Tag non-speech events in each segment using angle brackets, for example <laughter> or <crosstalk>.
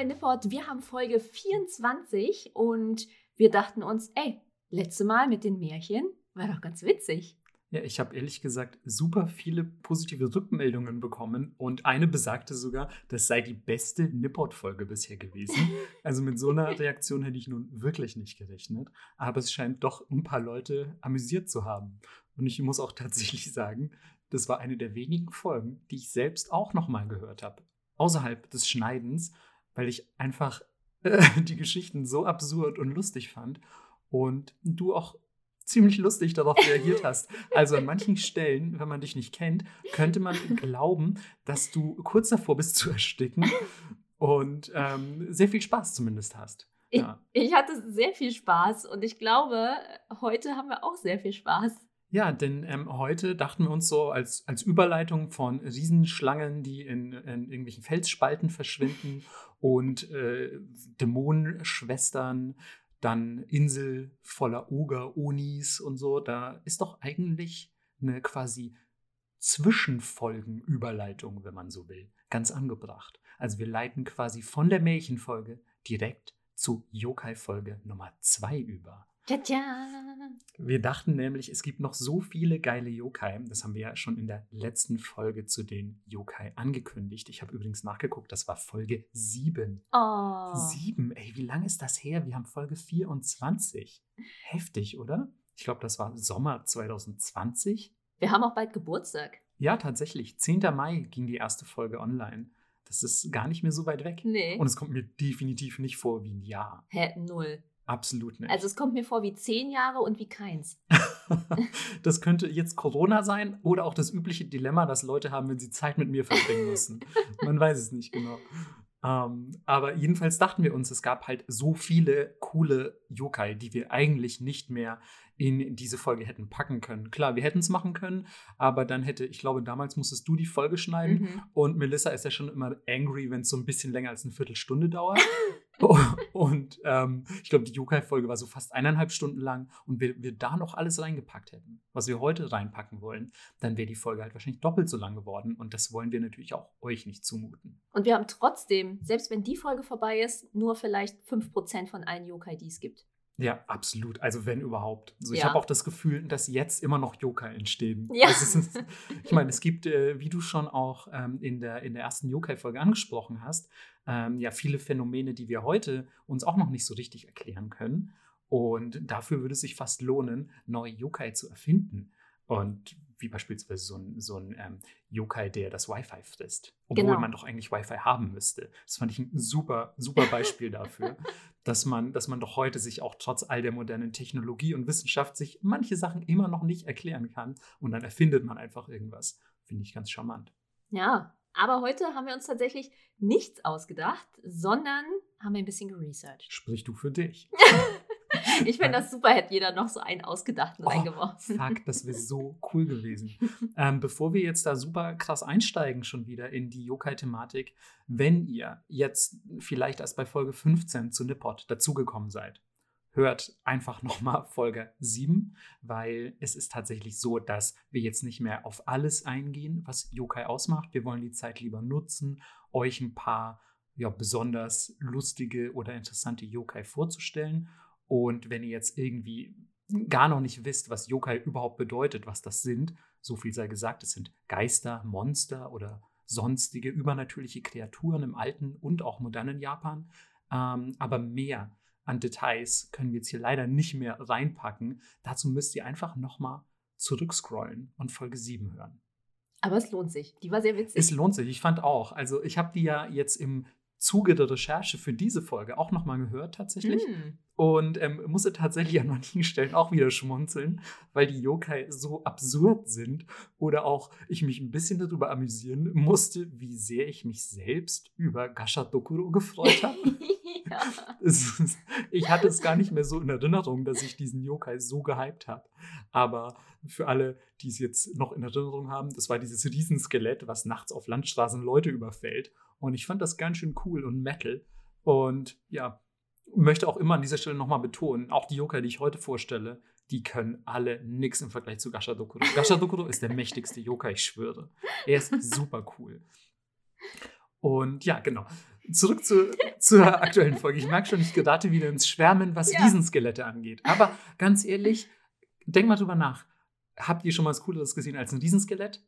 Bei Nipport. Wir haben Folge 24 und wir dachten uns, ey, letzte Mal mit den Märchen war doch ganz witzig. Ja, ich habe ehrlich gesagt super viele positive Rückmeldungen bekommen und eine besagte sogar, das sei die beste Nipport-Folge bisher gewesen. <laughs> Also mit so einer Reaktion hätte ich nun wirklich nicht gerechnet, aber es scheint doch ein paar Leute amüsiert zu haben. Und ich muss auch tatsächlich sagen, das war eine der wenigen Folgen, die ich selbst auch nochmal gehört habe. Außerhalb des Schneidens, weil ich einfach äh, <laughs> die Geschichten so absurd und lustig fand und du auch ziemlich lustig darauf reagiert hast. Also an manchen Stellen, wenn man dich nicht kennt, könnte man glauben, dass du kurz davor bist zu ersticken und ähm, sehr viel Spaß zumindest hast. Ja. Ich, ich hatte sehr viel Spaß und ich glaube, heute haben wir auch sehr viel Spaß. Ja, denn ähm, heute dachten wir uns so als, als Überleitung von Riesenschlangen, die in, in irgendwelchen Felsspalten verschwinden und äh, Dämonenschwestern, dann Insel voller Oger, Onis und so. Da ist doch eigentlich eine quasi Zwischenfolgenüberleitung, wenn man so will, ganz angebracht. Also wir leiten quasi von der Märchenfolge direkt zu Yokai-Folge Nummer 2 über. Wir dachten nämlich, es gibt noch so viele geile Yokai. Das haben wir ja schon in der letzten Folge zu den Yokai angekündigt. Ich habe übrigens nachgeguckt, das war Folge 7. Oh. 7, ey, wie lange ist das her? Wir haben Folge 24. Heftig, oder? Ich glaube, das war Sommer 2020. Wir haben auch bald Geburtstag. Ja, tatsächlich. 10. Mai ging die erste Folge online. Das ist gar nicht mehr so weit weg. Nee. Und es kommt mir definitiv nicht vor wie ein Jahr. Hä, null. Absolut nicht. Also es kommt mir vor wie zehn Jahre und wie keins. <laughs> <laughs> das könnte jetzt Corona sein oder auch das übliche Dilemma, das Leute haben, wenn sie Zeit mit mir verbringen müssen. <laughs> Man weiß es nicht genau. Ähm, aber jedenfalls dachten wir uns, es gab halt so viele coole Yokai, die wir eigentlich nicht mehr in diese Folge hätten packen können. Klar, wir hätten es machen können, aber dann hätte, ich glaube, damals musstest du die Folge schneiden Mhm. und Melissa ist ja schon immer angry, wenn es so ein bisschen länger als eine Viertelstunde dauert. <laughs> und ähm, ich glaube, die Yokai-Folge war so fast eineinhalb Stunden lang und wir, wir da noch alles reingepackt hätten, was wir heute reinpacken wollen, dann wäre die Folge halt wahrscheinlich doppelt so lang geworden und das wollen wir natürlich auch euch nicht zumuten. Und wir haben trotzdem, selbst wenn die Folge vorbei ist, nur vielleicht 5% von allen Yokai, die es gibt. Ja, absolut. Also wenn überhaupt. Also ich Ja. habe auch das Gefühl, dass jetzt immer noch Yokai entstehen. Ja. Das ist, <laughs> ich meine, es gibt, äh, wie du schon auch ähm, in, der, in der ersten Yokai-Folge angesprochen hast, ähm, ja viele Phänomene, die wir heute uns auch noch nicht so richtig erklären können. Und dafür würde es sich fast lohnen, neue Yokai zu erfinden. Und wie beispielsweise so ein, so ein ähm, Yokai, der das Wi-Fi frisst. Obwohl Genau. man doch eigentlich Wi-Fi haben müsste. Das fand ich ein super, super Beispiel <laughs> dafür, dass man, dass man doch heute sich auch trotz all der modernen Technologie und Wissenschaft sich manche Sachen immer noch nicht erklären kann. Und dann erfindet man einfach irgendwas. Finde ich ganz charmant. Ja, aber heute haben wir uns tatsächlich nichts ausgedacht, sondern haben wir ein bisschen geresearched. Sprich du für dich. <laughs> <laughs> Ich finde das super, hätte jeder noch so einen ausgedachten Oh, reingeworfen. Fuck, das wäre so cool gewesen. <laughs> Ähm, bevor wir jetzt da super krass einsteigen, schon wieder in die Yokai-Thematik, wenn ihr jetzt vielleicht erst bei Folge 15 zu Nippot dazugekommen seid, hört einfach nochmal Folge 7, weil es ist tatsächlich so, dass wir jetzt nicht mehr auf alles eingehen, was Yokai ausmacht. Wir wollen die Zeit lieber nutzen, euch ein paar ja, besonders lustige oder interessante Yokai vorzustellen. Und wenn ihr jetzt irgendwie gar noch nicht wisst, was Yokai überhaupt bedeutet, was das sind, so viel sei gesagt, es sind Geister, Monster oder sonstige übernatürliche Kreaturen im alten und auch modernen Japan. Ähm, aber mehr an Details können wir jetzt hier leider nicht mehr reinpacken. Dazu müsst ihr einfach nochmal zurückscrollen und Folge 7 hören. Aber es lohnt sich. Die war sehr witzig. Es lohnt sich, ich fand auch. Also ich habe die ja jetzt im Zuge der Recherche für diese Folge auch nochmal gehört tatsächlich. Mm. Und ähm, musste tatsächlich an manchen Stellen auch wieder schmunzeln, weil die Yokai so absurd sind oder auch ich mich ein bisschen darüber amüsieren musste, wie sehr ich mich selbst über Gasha Dokuro gefreut <laughs> habe. ja. Ist- ich hatte es gar nicht mehr so in Erinnerung, dass ich diesen Yokai so gehypt habe. Aber für alle, die es jetzt noch in Erinnerung haben, das war dieses Riesenskelett, was nachts auf Landstraßen Leute überfällt. Und ich fand das ganz schön cool und Metal. Und ja, möchte auch immer an dieser Stelle nochmal betonen, auch die Yokai, die ich heute vorstelle, die können alle nix im Vergleich zu Gasha Dokuro. <laughs> Gasha Dokuro ist der mächtigste Yokai, ich schwöre. Er ist <laughs> super cool. Und ja, genau. zurück zu, zur aktuellen Folge. Ich merke schon, ich gerate wieder ins Schwärmen, was Ja. Riesenskelette angeht. Aber ganz ehrlich, denk mal drüber nach. Habt ihr schon mal was Cooleres gesehen als ein Riesenskelett?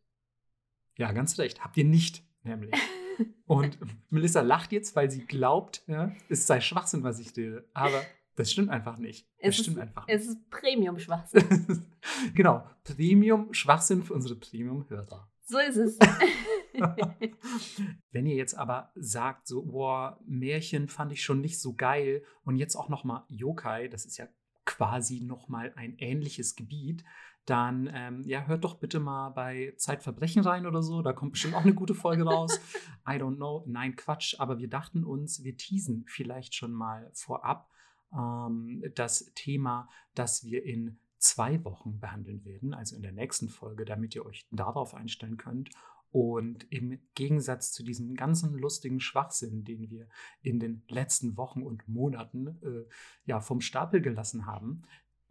Ja, ganz recht. Habt ihr nicht, nämlich. <laughs> Und Melissa lacht jetzt, weil sie glaubt, ja, es sei Schwachsinn, was ich rede. Aber das stimmt einfach nicht. Das Es stimmt ist, einfach nicht. es ist Premium-Schwachsinn. <laughs> genau. Premium-Schwachsinn für unsere Premium-Hörer. So ist es. <laughs> Wenn ihr jetzt aber sagt, so, boah, Märchen fand ich schon nicht so geil und jetzt auch nochmal Yokai, das ist ja quasi nochmal ein ähnliches Gebiet, dann ähm, ja, hört doch bitte mal bei Zeitverbrechen rein oder so. Da kommt bestimmt auch eine gute Folge raus. <laughs> I don't know. Nein, Quatsch. Aber wir dachten uns, wir teasen vielleicht schon mal vorab ähm, das Thema, das wir in zwei Wochen behandeln werden, also in der nächsten Folge, damit ihr euch darauf einstellen könnt. Und im Gegensatz zu diesem ganzen lustigen Schwachsinn, den wir in den letzten Wochen und Monaten äh, ja, vom Stapel gelassen haben,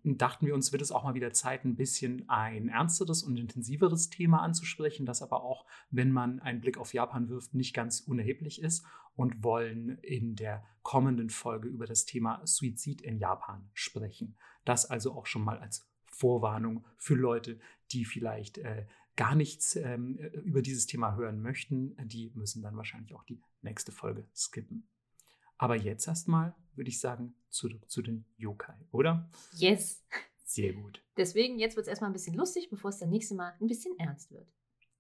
dachten wir uns, wird es auch mal wieder Zeit, ein bisschen ein ernsteres und intensiveres Thema anzusprechen, das aber auch, wenn man einen Blick auf Japan wirft, nicht ganz unerheblich ist und wollen in der kommenden Folge über das Thema Suizid in Japan sprechen. Das also auch schon mal als Vorwarnung für Leute, die vielleicht äh, gar nichts ähm, über dieses Thema hören möchten. Die müssen dann wahrscheinlich auch die nächste Folge skippen. Aber jetzt erstmal würde ich sagen, zurück zu den Yokai, oder? Yes. Sehr gut. Deswegen, jetzt wird es erstmal ein bisschen lustig, bevor es dann nächste Mal ein bisschen ernst wird.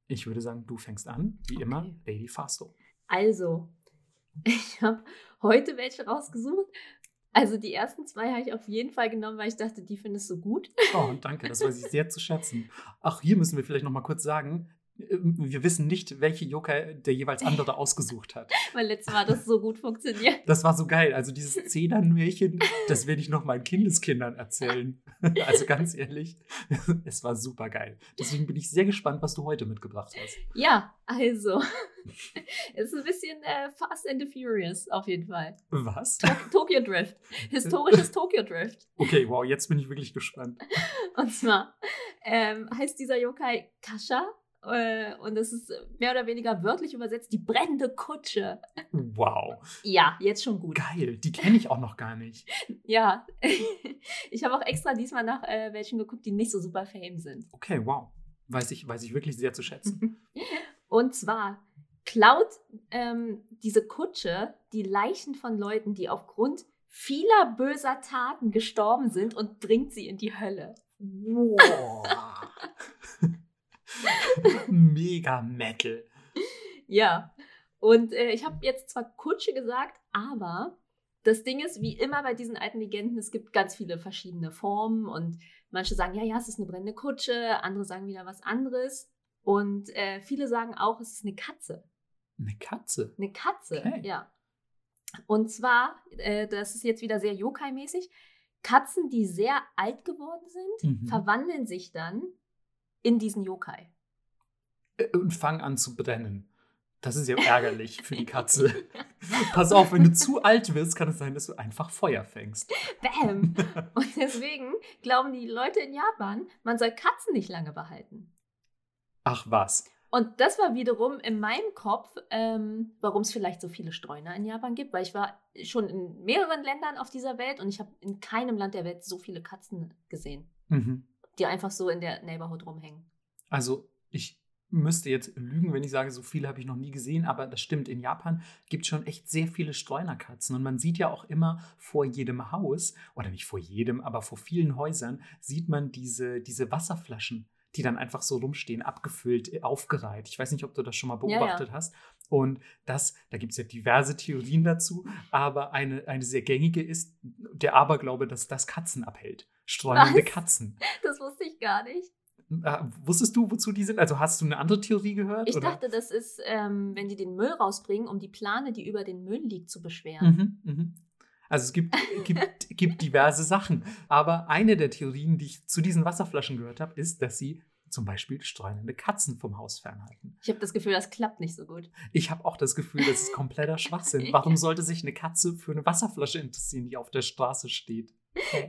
Ich würde sagen, du fängst an, wie Okay. immer, Lady Fasto. Also, <laughs> ich habe heute welche rausgesucht. Also die ersten zwei habe ich auf jeden Fall genommen, weil ich dachte, die findest du gut. Oh, danke, das weiß ich sehr zu schätzen. Ach, hier müssen wir vielleicht noch mal kurz sagen, wir wissen nicht, welche Yokai der jeweils andere ausgesucht hat. <laughs> Weil letztes Mal hat das so gut funktioniert. Das war so geil. Also dieses Zedernmärchen, das werde ich noch meinen Kindeskindern erzählen. <laughs> Also ganz ehrlich, <laughs> es war super geil. Deswegen bin ich sehr gespannt, was du heute mitgebracht hast. Ja, also. es ist ein bisschen äh, Fast and the Furious, auf jeden Fall. Was? Tok Tokyo Drift. Historisches Tokyo Drift. Okay, wow, jetzt bin ich wirklich gespannt. Und zwar ähm, heißt dieser Yokai Kasha. Äh, und das ist mehr oder weniger wörtlich übersetzt die brennende Kutsche. Wow, Ja, jetzt schon gut. geil. Die kenne ich auch noch gar nicht. <laughs> Ja, <laughs> ich habe auch extra diesmal nach äh, welchen geguckt, die nicht so super fame sind. Okay, wow. Weiß ich, weiß ich wirklich sehr zu schätzen. <laughs> Und zwar klaut ähm, diese Kutsche die Leichen von Leuten, die aufgrund vieler böser Taten gestorben sind und bringt sie in die Hölle. Wow. <laughs> Mega Metal. Ja, und äh, ich habe jetzt zwar Kutsche gesagt, aber das Ding ist, wie immer bei diesen alten Legenden, es gibt ganz viele verschiedene Formen und manche sagen, ja, ja, es ist eine brennende Kutsche, andere sagen wieder was anderes. Und äh, viele sagen auch, es ist eine Katze. Eine Katze. Eine Katze, Okay. ja. Und zwar, äh, das ist jetzt wieder sehr Yokai-mäßig, Katzen, die sehr alt geworden sind, Mhm. verwandeln sich dann in diesen Yokai. Und fang an zu brennen. Das ist ja <laughs> ärgerlich für die Katze. Pass auf, wenn du <laughs> zu alt wirst, kann es sein, dass du einfach Feuer fängst. Bäm! <laughs> Und deswegen glauben die Leute in Japan, man soll Katzen nicht lange behalten. Ach was. Und das war wiederum in meinem Kopf, ähm, warum es vielleicht so viele Streuner in Japan gibt, weil ich war schon in mehreren Ländern auf dieser Welt und ich habe in keinem Land der Welt so viele Katzen gesehen, Mhm. Die einfach so in der Neighborhood rumhängen. Also, ich müsste jetzt lügen, wenn ich sage, so viele habe ich noch nie gesehen, aber das stimmt. In Japan gibt es schon echt sehr viele Streunerkatzen und man sieht ja auch immer vor jedem Haus, oder nicht vor jedem, aber vor vielen Häusern, sieht man diese, diese Wasserflaschen, die dann einfach so rumstehen, abgefüllt, äh, aufgereiht. Ich weiß nicht, ob du das schon mal Ja, ja. beobachtet hast. Und das, da gibt es ja diverse Theorien dazu, aber eine, eine sehr gängige ist der Aberglaube, dass das Katzen abhält. Streunende? Katzen. Das wusste ich gar nicht. Äh, wusstest du, wozu die sind? Also hast du eine andere Theorie gehört? Ich oder? dachte, das ist, ähm, wenn die den Müll rausbringen, um die Plane, die über den Müll liegt, zu beschweren. Mhm, mhm. Also es gibt, gibt, <laughs> gibt diverse Sachen. Aber eine der Theorien, die ich zu diesen Wasserflaschen gehört habe, ist, dass sie zum Beispiel streunende Katzen vom Haus fernhalten. Ich habe das Gefühl, das klappt nicht so gut. Ich habe auch das Gefühl, das ist kompletter <laughs> Schwachsinn. Warum sollte sich eine Katze für eine Wasserflasche interessieren, die auf der Straße steht?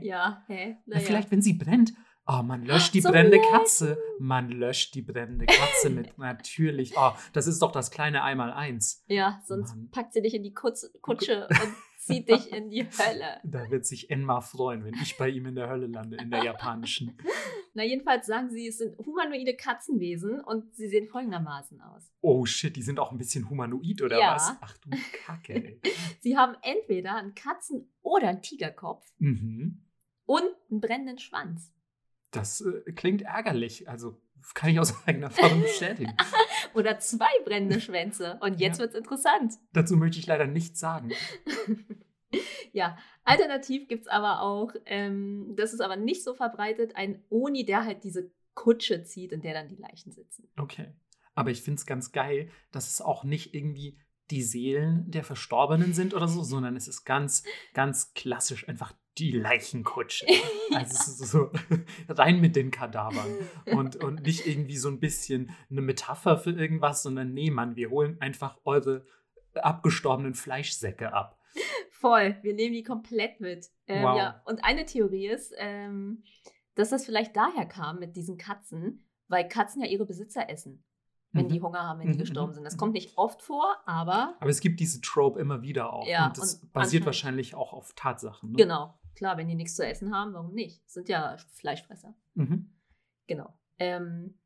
Ja, hä? Ja, Naja. Vielleicht, wenn sie brennt, Oh, man löscht die Zum brennende Leiden. Katze. Man löscht die brennende Katze mit. <laughs> Natürlich. Oh, das ist doch das kleine Einmaleins. Ja, sonst Mann. packt sie dich in die Kutsche, Kutsche und zieht dich in die Hölle. Da wird sich Enma freuen, wenn ich bei ihm in der Hölle lande, in der japanischen. <laughs> Na, jedenfalls sagen sie, es sind humanoide Katzenwesen und sie sehen folgendermaßen aus. Oh shit, die sind auch ein bisschen humanoid oder Ja. was? Ach du Kacke, ey. <laughs> Sie haben entweder einen Katzen- oder einen Tigerkopf Mhm. und einen brennenden Schwanz. Das äh, klingt ärgerlich. Also kann ich aus eigener Erfahrung bestätigen. <laughs> Oder zwei brennende Schwänze. Und jetzt Ja. wird's interessant. Dazu möchte ich leider nichts sagen. <laughs> ja, alternativ gibt es aber auch, ähm, das ist aber nicht so verbreitet, ein Oni, der halt diese Kutsche zieht, in der dann die Leichen sitzen. Okay. Aber ich finde es ganz geil, dass es auch nicht irgendwie die Seelen der Verstorbenen sind oder so, sondern es ist ganz, ganz klassisch einfach die Leichenkutsche. <laughs> Also so <laughs> rein mit den Kadavern und, und nicht irgendwie so ein bisschen eine Metapher für irgendwas, sondern nee, Mann, wir holen einfach eure abgestorbenen Fleischsäcke ab. Voll, wir nehmen die komplett mit. Ähm, Wow. ja. Und eine Theorie ist, ähm, dass das vielleicht daher kam mit diesen Katzen, weil Katzen ja ihre Besitzer essen, wenn Mhm. die Hunger haben, wenn die Mhm, gestorben mhm, sind. Das mhm. kommt nicht oft vor, aber Aber es gibt diese Trope immer wieder auch. Ja, und das und basiert wahrscheinlich auch auf Tatsachen. Ne? genau, klar, wenn die nichts zu essen haben, warum nicht? Sind ja Fleischfresser. Mhm. Genau. Ähm,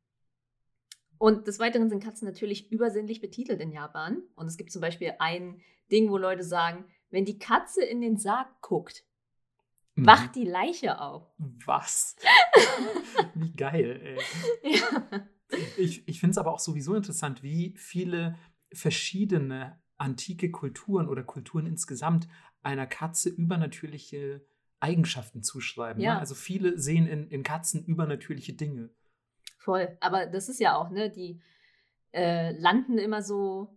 und des Weiteren sind Katzen natürlich übersinnlich betitelt in Japan. Und es gibt zum Beispiel ein Ding, wo Leute sagen, wenn die Katze in den Sarg guckt, Mhm. wacht die Leiche auf. Was? <laughs> Wie geil, ey. Ja. Ich, ich finde es aber auch sowieso interessant, wie viele verschiedene antike Kulturen oder Kulturen insgesamt einer Katze übernatürliche Eigenschaften zuschreiben. Ja. Ne? Also viele sehen in, in Katzen übernatürliche Dinge. Voll. Aber das ist ja auch, ne, die äh, landen immer so,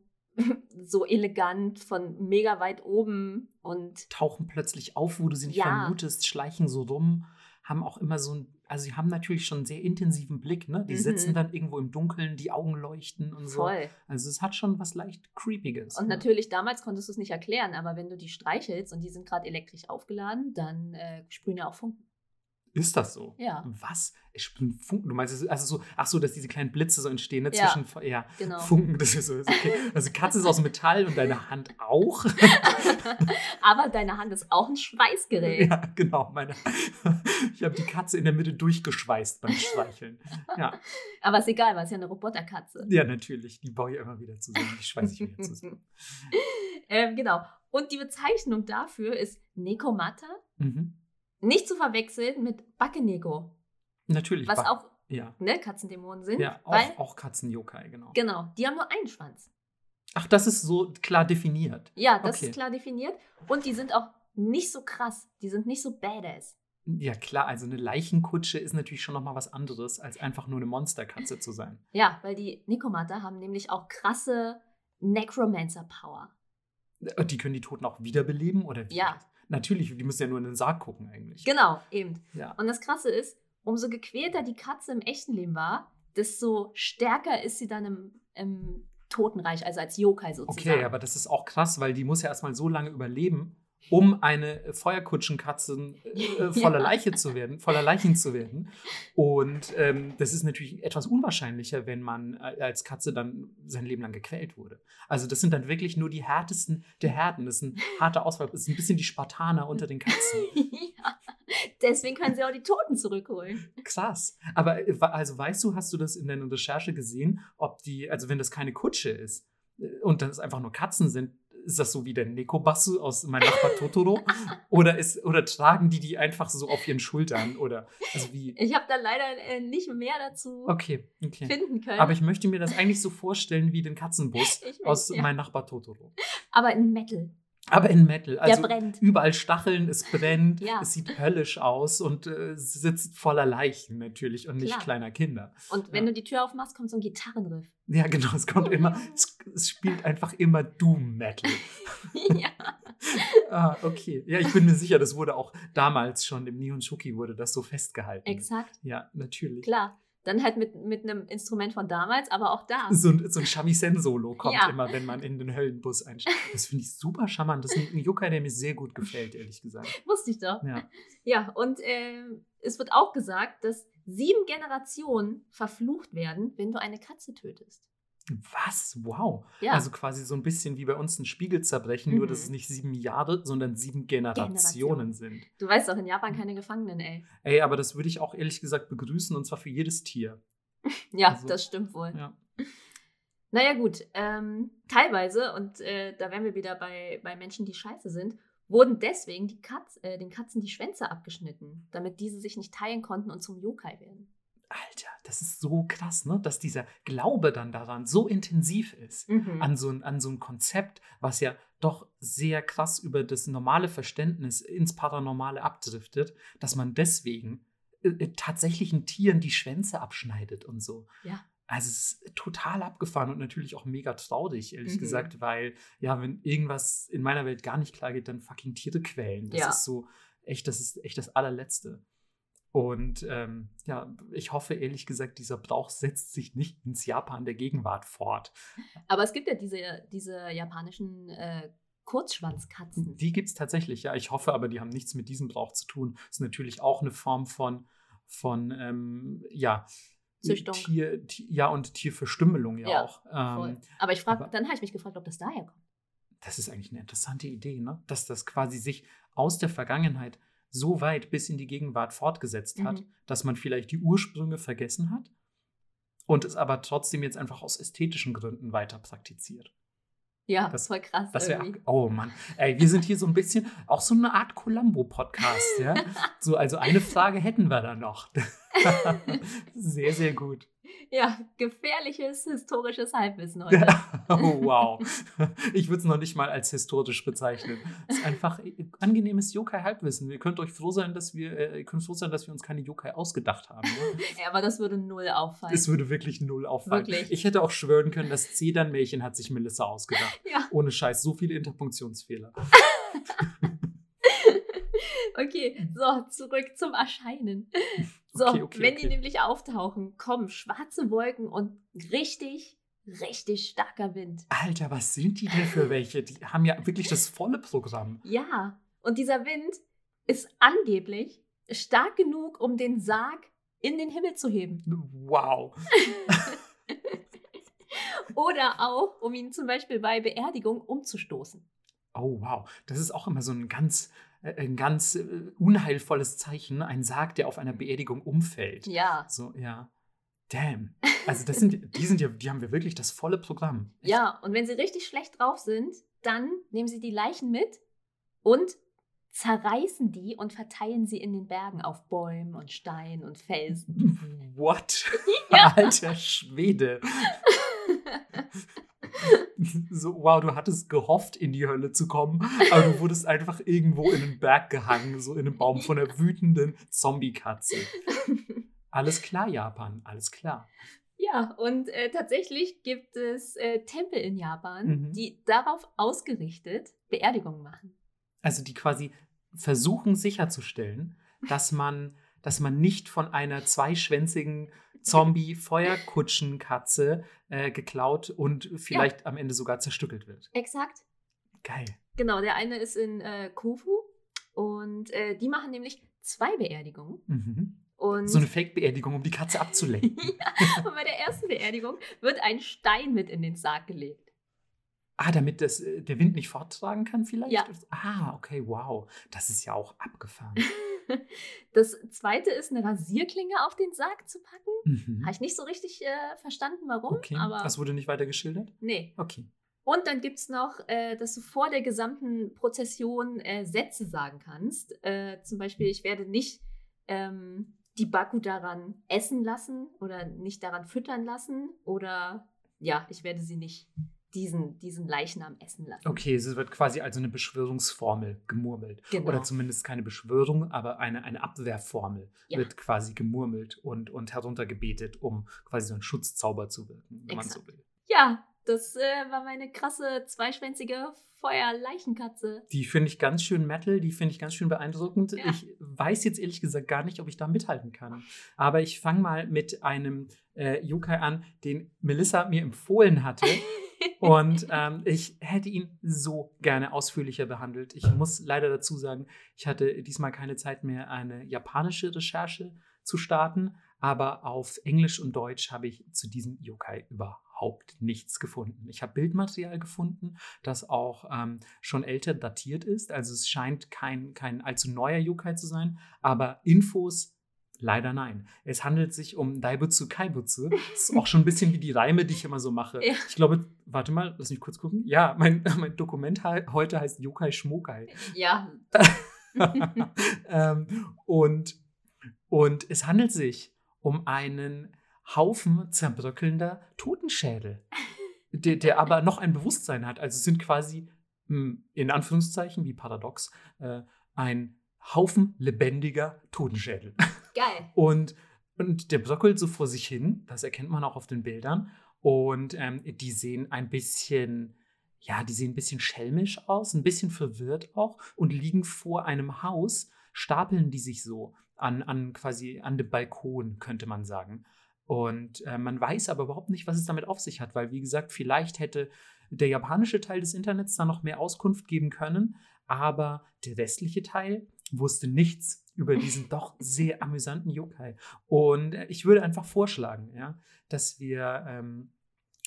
so elegant von mega weit oben und Tauchen plötzlich auf, wo du sie nicht Ja. vermutest, schleichen so rum, haben auch immer so ein, also sie haben natürlich schon einen sehr intensiven Blick, ne? Die Mhm. sitzen dann irgendwo im Dunkeln, die Augen leuchten und so. voll. Also es hat schon was leicht Creepiges. Und ne? natürlich, damals konntest du es nicht erklären, aber wenn du die streichelst und die sind gerade elektrisch aufgeladen, dann äh, sprühen ja auch Funken. Ist das so? Ja. Was? Ich bin Funken. Du meinst, also so, ach so, dass diese kleinen Blitze so entstehen ne, Ja. zwischen, ja, Genau. Funken, das ist so, ist okay. Also Katze ist aus Metall und deine Hand auch. <laughs> aber deine Hand ist auch ein Schweißgerät. ja, genau. Meine, <laughs> ich habe die Katze in der Mitte durchgeschweißt beim Streicheln. Ja, Aber ist egal, weil es ja eine Roboterkatze. ja, natürlich. Die baue ich immer wieder zusammen. Die schweiße ich wieder zusammen. <laughs> ähm, genau. Und die Bezeichnung dafür ist Nekomata. Mhm. Nicht zu verwechseln mit Bakeneko, Natürlich. was ba- auch Ja, ne, Katzendämonen sind. ja weil, auch, auch Katzen-Yokai, genau. genau, die haben nur einen Schwanz. Ach, das ist so klar definiert. Ja, das Okay. ist klar definiert. Und die sind auch nicht so krass. Die sind nicht so badass. Ja, klar, also eine Leichenkutsche ist natürlich schon nochmal was anderes, als einfach nur eine Monsterkatze zu sein. Ja, weil die Nekomata haben nämlich auch krasse Necromancer-Power. Und die können die Toten auch wiederbeleben oder wie? Ja. Natürlich, die müssen ja nur in den Sarg gucken eigentlich. Genau, eben. Ja. Und das Krasse ist, umso gequälter die Katze im echten Leben war, desto stärker ist sie dann im, im Totenreich, also als Yokai sozusagen. Okay, aber das ist auch krass, weil die muss ja erstmal so lange überleben, um eine Feuerkutschenkatze äh, <laughs> voller Ja. Leiche zu werden, voller Leichen zu werden. Und ähm, das ist natürlich etwas unwahrscheinlicher, wenn man äh, als Katze dann sein Leben lang gequält wurde. Also das sind dann wirklich nur die härtesten der Härten. Das ist ein harter Auswahl. Das ist ein bisschen die Spartaner unter den Katzen. <laughs> ja. Deswegen können sie auch die Toten zurückholen. Krass. Aber äh, also weißt du, hast du das in deiner Recherche gesehen, ob die, also wenn das keine Kutsche ist äh, und das einfach nur Katzen sind, ist das so wie der Nekobasu aus Mein Nachbar Totoro? oder, ist, oder tragen die die einfach so auf ihren Schultern? Oder, also wie? Ich habe da leider äh, nicht mehr dazu Okay, okay. finden können. Aber ich möchte mir das eigentlich so vorstellen wie den Katzenbus <laughs> Ich- aus ja. Mein Nachbar Totoro. Aber in Metal. Aber in Metal. Also der brennt. überall Stacheln, es brennt, Ja. es sieht höllisch aus und äh, es sitzt voller Leichen natürlich und nicht Klar. kleiner Kinder. Und wenn Ja. du die Tür aufmachst, kommt so ein Gitarrenriff. Ja, genau, es kommt immer, <laughs> es, es spielt einfach immer Doom Metal. <laughs> ja. <laughs> ah, okay. Ja, ich bin mir sicher, das wurde auch damals schon im Neon Shuki wurde das so festgehalten. Exakt. Ja, natürlich. Klar. Dann halt mit, mit einem Instrument von damals, aber auch da. So ein, so ein Shamisen-Solo <laughs> kommt Ja. immer, wenn man in den Höllenbus einsteigt. Das finde ich super charmant. Das ist ein Yokai, der mir sehr gut gefällt, ehrlich gesagt. Wusste ich doch. Ja. Ja, und ähm, es wird auch gesagt, dass sieben Generationen verflucht werden, wenn du eine Katze tötest. Was? Wow. Ja, Also quasi so ein bisschen wie bei uns ein Spiegel zerbrechen, nur dass Mhm. es nicht sieben Jahre, sondern sieben Generationen sind. du weißt doch, in Japan keine Gefangenen, ey. Ey, aber das würde ich auch ehrlich gesagt begrüßen und zwar für jedes Tier. <laughs> Ja, Also, das stimmt wohl. Ja. <laughs> Naja, gut. Ähm, teilweise, und äh, da wären wir wieder bei, bei Menschen, die scheiße sind, wurden deswegen Katz, äh, den Katzen die Schwänze abgeschnitten, damit diese sich nicht teilen konnten und zum Yokai werden. Alter, das ist so krass, ne? Dass dieser Glaube dann daran so intensiv ist. Mhm. An so, ein, an so ein Konzept, was ja doch sehr krass über das normale Verständnis ins Paranormale abdriftet, dass man deswegen äh, äh, tatsächlichen Tieren die Schwänze abschneidet und so. Ja. Also es ist total abgefahren und natürlich auch mega traurig, ehrlich Mhm. gesagt, weil ja, wenn irgendwas in meiner Welt gar nicht klar geht, dann fucking Tiere quälen. Das Ja. ist so echt, das ist echt das allerletzte. Und ähm, ja, ich hoffe ehrlich gesagt, dieser Brauch setzt sich nicht ins Japan der Gegenwart fort. Aber es gibt ja diese, diese japanischen äh, Kurzschwanzkatzen. Die gibt es tatsächlich, ja. Ich hoffe aber, die haben nichts mit diesem Brauch zu tun. Das ist natürlich auch eine Form von, von ähm, ja, Züchtung. Tier, Ti- ja, und Tierverstümmelung ja, Ja, auch. Ähm, Aber ich frage, dann habe ich mich gefragt, ob das daher kommt. das ist eigentlich eine interessante Idee, ne? dass das quasi sich aus der Vergangenheit so weit bis in die Gegenwart fortgesetzt hat, Mhm. dass man vielleicht die Ursprünge vergessen hat und es aber trotzdem jetzt einfach aus ästhetischen Gründen weiter praktiziert. Ja, Das- voll krass. Das irgendwie. oh Mann, ey, wir sind hier so ein bisschen auch so eine Art Columbo-Podcast, ja. <laughs> So, also eine Frage hätten wir da noch. <laughs> sehr, sehr gut. Ja, gefährliches historisches Halbwissen heute. <laughs> oh, wow. Ich würde es noch nicht mal als historisch bezeichnen. Es ist einfach angenehmes Yokai-Halbwissen. Ihr könnt euch froh sein, dass wir, äh, könnt froh sein, dass wir uns keine Yokai ausgedacht haben. Ne? <laughs> Ja, aber das würde null auffallen. Es würde wirklich null auffallen. Wirklich. Ich hätte auch schwören können, das Zedernmärchen hat sich Melissa ausgedacht. Ja. Ohne Scheiß, so viele Interpunktionsfehler. Okay, so, zurück zum Erscheinen. So, Okay, okay, wenn okay. die nämlich auftauchen, kommen schwarze Wolken und richtig, richtig starker Wind. Alter, was sind die denn für welche? Die haben ja wirklich das volle Programm. Ja, und dieser Wind ist angeblich stark genug, um den Sarg in den Himmel zu heben. Wow. <laughs> Oder auch, um ihn zum Beispiel bei Beerdigung umzustoßen. Oh, wow. Das ist auch immer so ein ganz, ein ganz äh, unheilvolles Zeichen. Ein Sarg, der auf einer Beerdigung umfällt. Ja. So, ja. Damn. Also das sind, die sind ja, die haben wir wirklich das volle Programm. Echt? Ja, und wenn sie richtig schlecht drauf sind, dann nehmen sie die Leichen mit und zerreißen die und verteilen sie in den Bergen auf Bäumen und Steinen und Felsen. <laughs> What? <laughs> Ja. Alter Schwede. <laughs> So, wow, du hattest gehofft, in die Hölle zu kommen, aber du wurdest einfach irgendwo in einen Berg gehangen, so in einem Baum von einer wütenden Zombie-Katze. Alles klar, Japan, alles klar. Ja, und äh, tatsächlich gibt es äh, Tempel in Japan, Mhm. die darauf ausgerichtet Beerdigungen machen. Also die quasi versuchen sicherzustellen, dass man, dass man nicht von einer zweischwänzigen Zombie-Feuerkutschenkatze äh, geklaut und vielleicht am Ende sogar zerstückelt wird. Exakt. Geil. Genau, der eine ist in äh, Kofu und äh, die machen nämlich zwei Beerdigungen. Mhm. Und, So eine Fake-Beerdigung, um die Katze abzulenken. <laughs> und bei der ersten Beerdigung wird ein Stein mit in den Sarg gelegt. ah, damit das, äh, der Wind nicht forttragen kann vielleicht? Ja. Ah, okay, wow. Das ist ja auch abgefahren. <laughs> <laughs> Das zweite ist, eine Rasierklinge auf den Sarg zu packen. Mhm. Habe ich nicht so richtig äh, verstanden, warum. Okay, aber das wurde nicht weiter geschildert? nee. Okay. Und dann gibt es noch, äh, dass du vor der gesamten Prozession äh, Sätze sagen kannst. Äh, zum Beispiel, ich werde nicht ähm, die Baku daran essen lassen oder nicht daran füttern lassen. Oder ja, ich werde sie nicht diesen, diesen Leichnam essen lassen. Okay, es wird quasi also eine Beschwörungsformel gemurmelt. Genau. Oder zumindest keine Beschwörung, aber eine, eine Abwehrformel Ja. wird quasi gemurmelt und, und heruntergebetet, um quasi so einen Schutzzauber zu wirken, wenn man so Exakt. will. Ja, das äh, war meine krasse zweischwänzige Feuerleichenkatze. Die finde ich ganz schön metal, die finde ich ganz schön beeindruckend. Ja. Ich weiß jetzt ehrlich gesagt gar nicht, ob ich da mithalten kann. Aber ich fange mal mit einem äh, Yokai an, den Melissa mir empfohlen hatte. <laughs> Und ähm, ich hätte ihn so gerne ausführlicher behandelt. Ich muss leider dazu sagen, ich hatte diesmal keine Zeit mehr, eine japanische Recherche zu starten. Aber auf Englisch und Deutsch habe ich zu diesem Yokai überhaupt nichts gefunden. Ich habe Bildmaterial gefunden, das auch ähm, schon älter datiert ist. Also es scheint kein, kein allzu neuer Yokai zu sein. Aber Infos Leider nein. Es handelt sich um Daibutsu Kaibutsu. Das ist auch schon ein bisschen wie die Reime, die ich immer so mache. Ja. Ich glaube, warte mal, lass mich kurz gucken. Ja, mein, <laughs> mein Dokument he- heute heißt Yokai Schmokai. Ja. <laughs> ähm, und, und es handelt sich um einen Haufen zerbröckelnder Totenschädel, <laughs> der, der aber noch ein Bewusstsein hat. Also es sind quasi, mh, in Anführungszeichen, wie paradox, äh, ein Haufen lebendiger Totenschädel. Geil. Und, und der bröckelt so vor sich hin, das erkennt man auch auf den Bildern. Und ähm, die sehen ein bisschen, ja, die sehen ein bisschen schelmisch aus, ein bisschen verwirrt auch und liegen vor einem Haus, stapeln die sich so an, an quasi an dem Balkon, könnte man sagen. Und äh, man weiß aber überhaupt nicht, was es damit auf sich hat, weil, wie gesagt, vielleicht hätte der japanische Teil des Internets da noch mehr Auskunft geben können, aber der restliche Teil wusste nichts über diesen doch sehr amüsanten Yokai. Und äh, ich würde einfach vorschlagen, ja, dass wir ähm,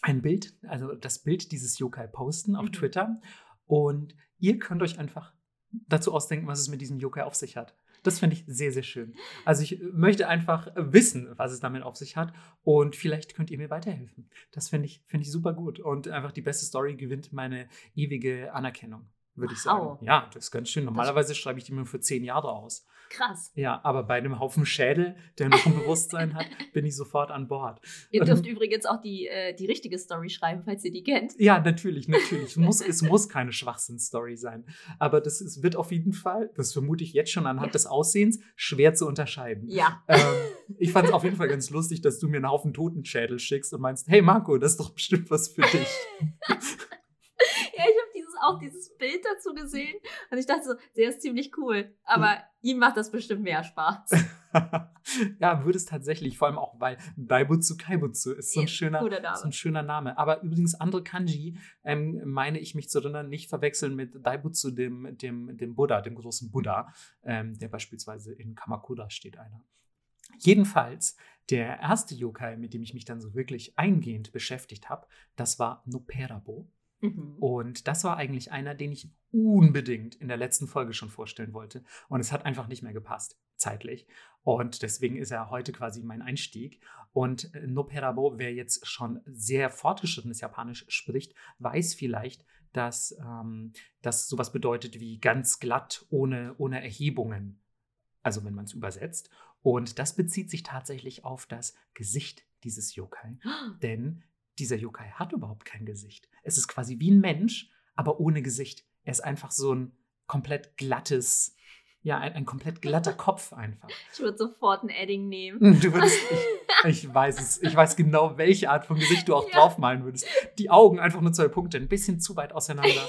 ein Bild, also das Bild dieses Yokai posten auf Mhm. Twitter und ihr könnt euch einfach dazu ausdenken, was es mit diesem Yokai auf sich hat. Das finde ich sehr, sehr schön. Also ich äh, möchte einfach wissen, was es damit auf sich hat und vielleicht könnt ihr mir weiterhelfen. Das finde ich, finde ich super gut und einfach die beste Story gewinnt meine ewige Anerkennung, würde ich sagen. Wow. Ja, das ist ganz schön. Normalerweise schreibe ich die mir für zehn Jahre aus. Krass. Ja, aber bei einem Haufen Schädel, der noch ein Bewusstsein hat, <laughs> bin ich sofort an Bord. Ihr dürft übrigens auch die, äh, die richtige Story schreiben, falls ihr die kennt. Ja, natürlich, natürlich. Es muss, es muss keine Schwachsinn-Story sein. Aber das ist, wird auf jeden Fall, das vermute ich jetzt schon anhand Ja. des Aussehens, schwer zu unterscheiden. Ja. Ähm, ich fand es auf jeden Fall ganz lustig, dass du mir einen Haufen Totenschädel schickst und meinst, hey Marco, das ist doch bestimmt was für dich. <laughs> Ja, ich habe dieses, auch dieses Bild dazu gesehen und ich dachte so, der ist ziemlich cool. Aber ihm macht das bestimmt mehr Spaß. <laughs> ja, würde es tatsächlich, vor allem auch, weil Daibutsu Kaibutsu ist so ein schöner, so ein schöner Name. Aber übrigens andere Kanji, ähm, meine ich mich zu erinnern, nicht verwechseln mit Daibutsu, dem, dem, dem Buddha, dem großen Buddha, ähm, der beispielsweise in Kamakura steht einer. Jedenfalls, der erste Yokai, mit dem ich mich dann so wirklich eingehend beschäftigt habe, das war Noperabo. Mhm. Und das war eigentlich einer, den ich unbedingt in der letzten Folge schon vorstellen wollte. Und es hat einfach nicht mehr gepasst, zeitlich. Und deswegen ist er heute quasi mein Einstieg. Und äh, Noperabo, wer jetzt schon sehr fortgeschrittenes Japanisch spricht, weiß vielleicht, dass ähm, das sowas bedeutet wie ganz glatt, ohne, ohne Erhebungen. Also wenn man es übersetzt. Und das bezieht sich tatsächlich auf das Gesicht dieses Yokai. <gasps> Denn dieser Yokai hat überhaupt kein Gesicht. Es ist quasi wie ein Mensch, aber ohne Gesicht. Er ist einfach so ein komplett glattes, ja, ein, ein komplett glatter <laughs> Kopf einfach. Ich würde sofort ein Edding nehmen. <laughs> Du würdest, ich, <laughs> ich weiß es, ich weiß genau, welche Art von Gesicht du auch Ja. draufmalen würdest. Die Augen einfach nur zwei Punkte, ein bisschen zu weit auseinander.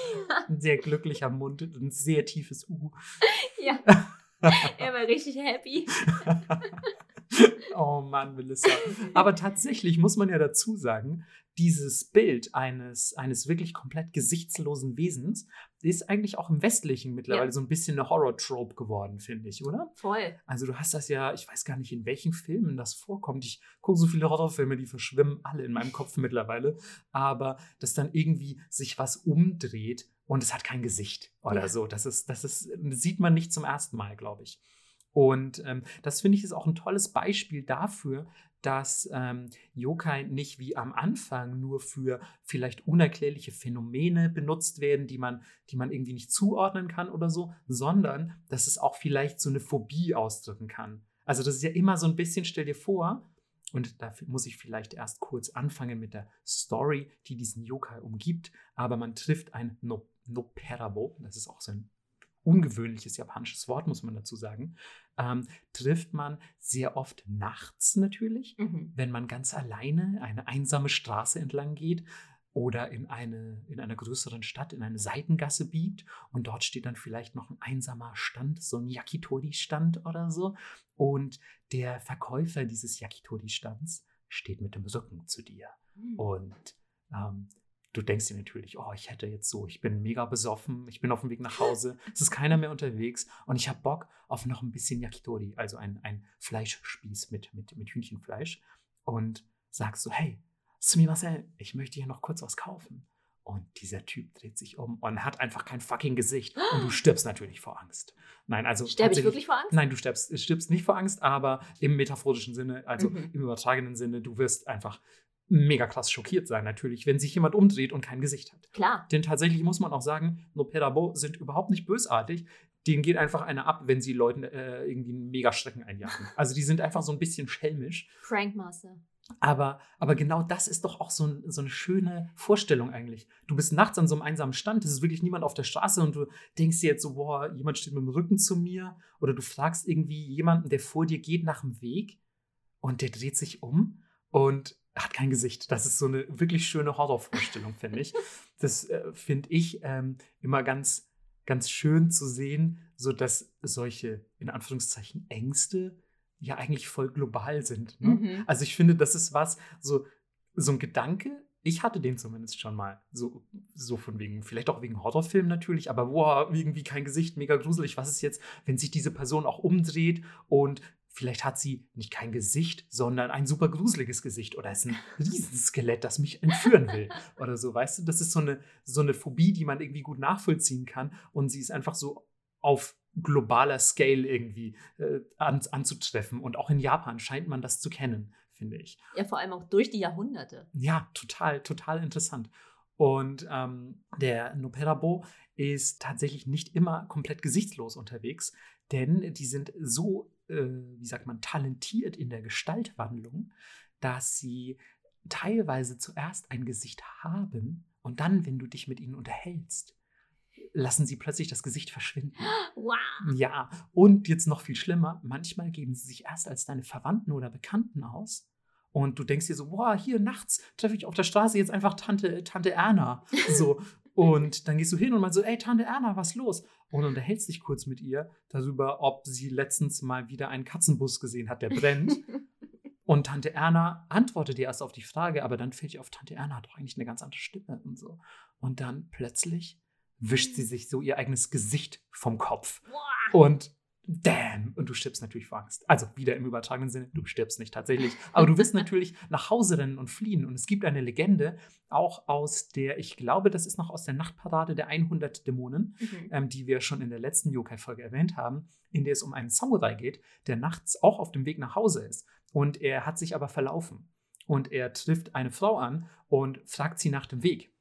Ein sehr glücklicher Mund, ein sehr tiefes U. Ja. Er war richtig happy. <laughs> Oh Mann, Melissa. Aber tatsächlich muss man ja dazu sagen, dieses Bild eines, eines wirklich komplett gesichtslosen Wesens ist eigentlich auch im Westlichen mittlerweile Ja. so ein bisschen eine Horror-Trope geworden, finde ich, oder? Voll. Also du hast das ja, ich weiß gar nicht, in welchen Filmen das vorkommt. Ich gucke so viele Horrorfilme, die verschwimmen alle in meinem Kopf mittlerweile. Aber dass dann irgendwie sich was umdreht und es hat kein Gesicht oder Ja. so. Das ist, das ist, das sieht man nicht zum ersten Mal, glaube ich. Und ähm, das finde ich ist auch ein tolles Beispiel dafür, dass ähm, Yokai nicht wie am Anfang nur für vielleicht unerklärliche Phänomene benutzt werden, die man, die man irgendwie nicht zuordnen kann oder so, sondern dass es auch vielleicht so eine Phobie ausdrücken kann. Also das ist ja immer so ein bisschen, stell dir vor, und dafür muss ich vielleicht erst kurz anfangen mit der Story, die diesen Yokai umgibt, aber man trifft ein no Noperabo, das ist auch so ein ungewöhnliches japanisches Wort, muss man dazu sagen, ähm, trifft man sehr oft nachts natürlich, Mhm. wenn man ganz alleine eine einsame Straße entlang geht oder in eine in einer größeren Stadt in eine Seitengasse biegt und dort steht dann vielleicht noch ein einsamer Stand, so ein Yakitori-Stand oder so und der Verkäufer dieses Yakitori-Stands steht mit dem Rücken zu dir Hm. und ähm, du denkst dir natürlich, oh, ich hätte jetzt so, ich bin mega besoffen, ich bin auf dem Weg nach Hause, es ist keiner mehr unterwegs und ich habe Bock auf noch ein bisschen Yakitori, also ein, ein Fleischspieß mit, mit, mit Hühnchenfleisch und sagst so, hey, Sumimasen, ich möchte hier noch kurz was kaufen. Und dieser Typ dreht sich um und hat einfach kein fucking Gesicht. Und du stirbst natürlich vor Angst. Nein, also. Sterbe ich wirklich vor Angst? Nein, du stirbst, stirbst nicht vor Angst, aber im metaphorischen Sinne, also Mhm. im übertragenen Sinne, du wirst einfach mega krass schockiert sein, natürlich, wenn sich jemand umdreht und kein Gesicht hat. Klar. Denn tatsächlich muss man auch sagen, Noperabo sind überhaupt nicht bösartig. Denen geht einfach einer ab, wenn sie Leuten äh, irgendwie einen mega Schrecken einjagen. Also die sind einfach so ein bisschen schelmisch. Prankmaster. Aber, aber genau das ist doch auch so, ein, so eine schöne Vorstellung eigentlich. Du bist nachts an so einem einsamen Stand, es ist wirklich niemand auf der Straße und du denkst dir jetzt so, boah, jemand steht mit dem Rücken zu mir. Oder du fragst irgendwie jemanden, der vor dir geht, nach dem Weg und der dreht sich um und hat kein Gesicht. Das ist so eine wirklich schöne Horrorvorstellung, finde ich. <laughs> Das äh, finde ich ähm, immer ganz, ganz schön zu sehen, so dass solche, in Anführungszeichen, Ängste ja eigentlich voll global sind. Ne? Mhm. Also ich finde, das ist was, so, so ein Gedanke, ich hatte den zumindest schon mal, so, so von wegen, vielleicht auch wegen Horrorfilmen natürlich, aber boah, irgendwie kein Gesicht, mega gruselig. Was ist jetzt, wenn sich diese Person auch umdreht und vielleicht hat sie nicht kein Gesicht, sondern ein super gruseliges Gesicht oder ist ein <laughs> Riesenskelett, das mich entführen will <laughs> oder so, weißt du? Das ist so eine, so eine Phobie, die man irgendwie gut nachvollziehen kann und sie ist einfach so auf globaler Scale irgendwie äh, an, anzutreffen. Und auch in Japan scheint man das zu kennen, finde ich. Ja, vor allem auch durch die Jahrhunderte. Ja, total, total interessant. Und ähm, der Noperabo ist tatsächlich nicht immer komplett gesichtslos unterwegs, denn die sind so, äh, wie sagt man, talentiert in der Gestaltwandlung, dass sie teilweise zuerst ein Gesicht haben und dann, wenn du dich mit ihnen unterhältst, lassen sie plötzlich das Gesicht verschwinden. <gasps> Wow. Ja, und jetzt noch viel schlimmer, manchmal geben sie sich erst als deine Verwandten oder Bekannten aus. Und du denkst dir so, boah, hier nachts treffe ich auf der Straße jetzt einfach Tante, Tante Erna. <laughs> So. Und dann gehst du hin und meinst so, ey, Tante Erna, was los? Und unterhältst dich kurz mit ihr darüber, ob sie letztens mal wieder einen Katzenbus gesehen hat, der brennt. <laughs> Und Tante Erna antwortet dir erst auf die Frage, aber dann fällt dir auf, Tante Erna hat doch eigentlich eine ganz andere Stimme und so. Und dann plötzlich wischt sie sich so ihr eigenes Gesicht vom Kopf. Wow. Und damn, und du stirbst natürlich vor Angst. Also wieder im übertragenen Sinne, du stirbst nicht tatsächlich. Aber du wirst natürlich nach Hause rennen und fliehen. Und es gibt eine Legende, auch aus der, ich glaube, das ist noch aus der Nachtparade der 100 Dämonen, Mhm. ähm, die wir schon in der letzten Yokai-Folge erwähnt haben, in der es um einen Samurai geht, der nachts auch auf dem Weg nach Hause ist. Und er hat sich aber verlaufen. Und er trifft eine Frau an und fragt sie nach dem Weg.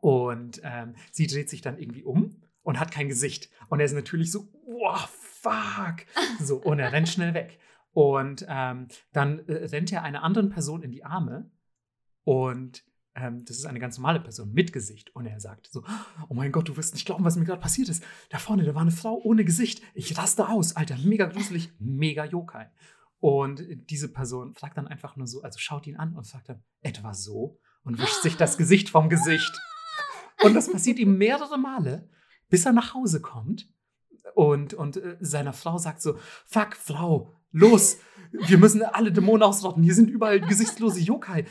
Und ähm, sie dreht sich dann irgendwie um und hat kein Gesicht. Und er ist natürlich so, wow, fuck. So, und er rennt schnell weg. Und ähm, dann äh, rennt er einer anderen Person in die Arme. Und ähm, das ist eine ganz normale Person mit Gesicht. Und er sagt so, oh mein Gott, du wirst nicht glauben, was mir gerade passiert ist. Da vorne, da war eine Frau ohne Gesicht. Ich raste aus, Alter, mega gruselig, mega Yokai. Und diese Person fragt dann einfach nur so, also schaut ihn an und sagt dann, etwa so und wischt sich das Gesicht vom Gesicht. Und das passiert ihm mehrere Male, bis er nach Hause kommt und, und äh, seiner Frau sagt so, fuck, Frau, los, wir müssen alle Dämonen ausrotten, hier sind überall gesichtslose Yokai.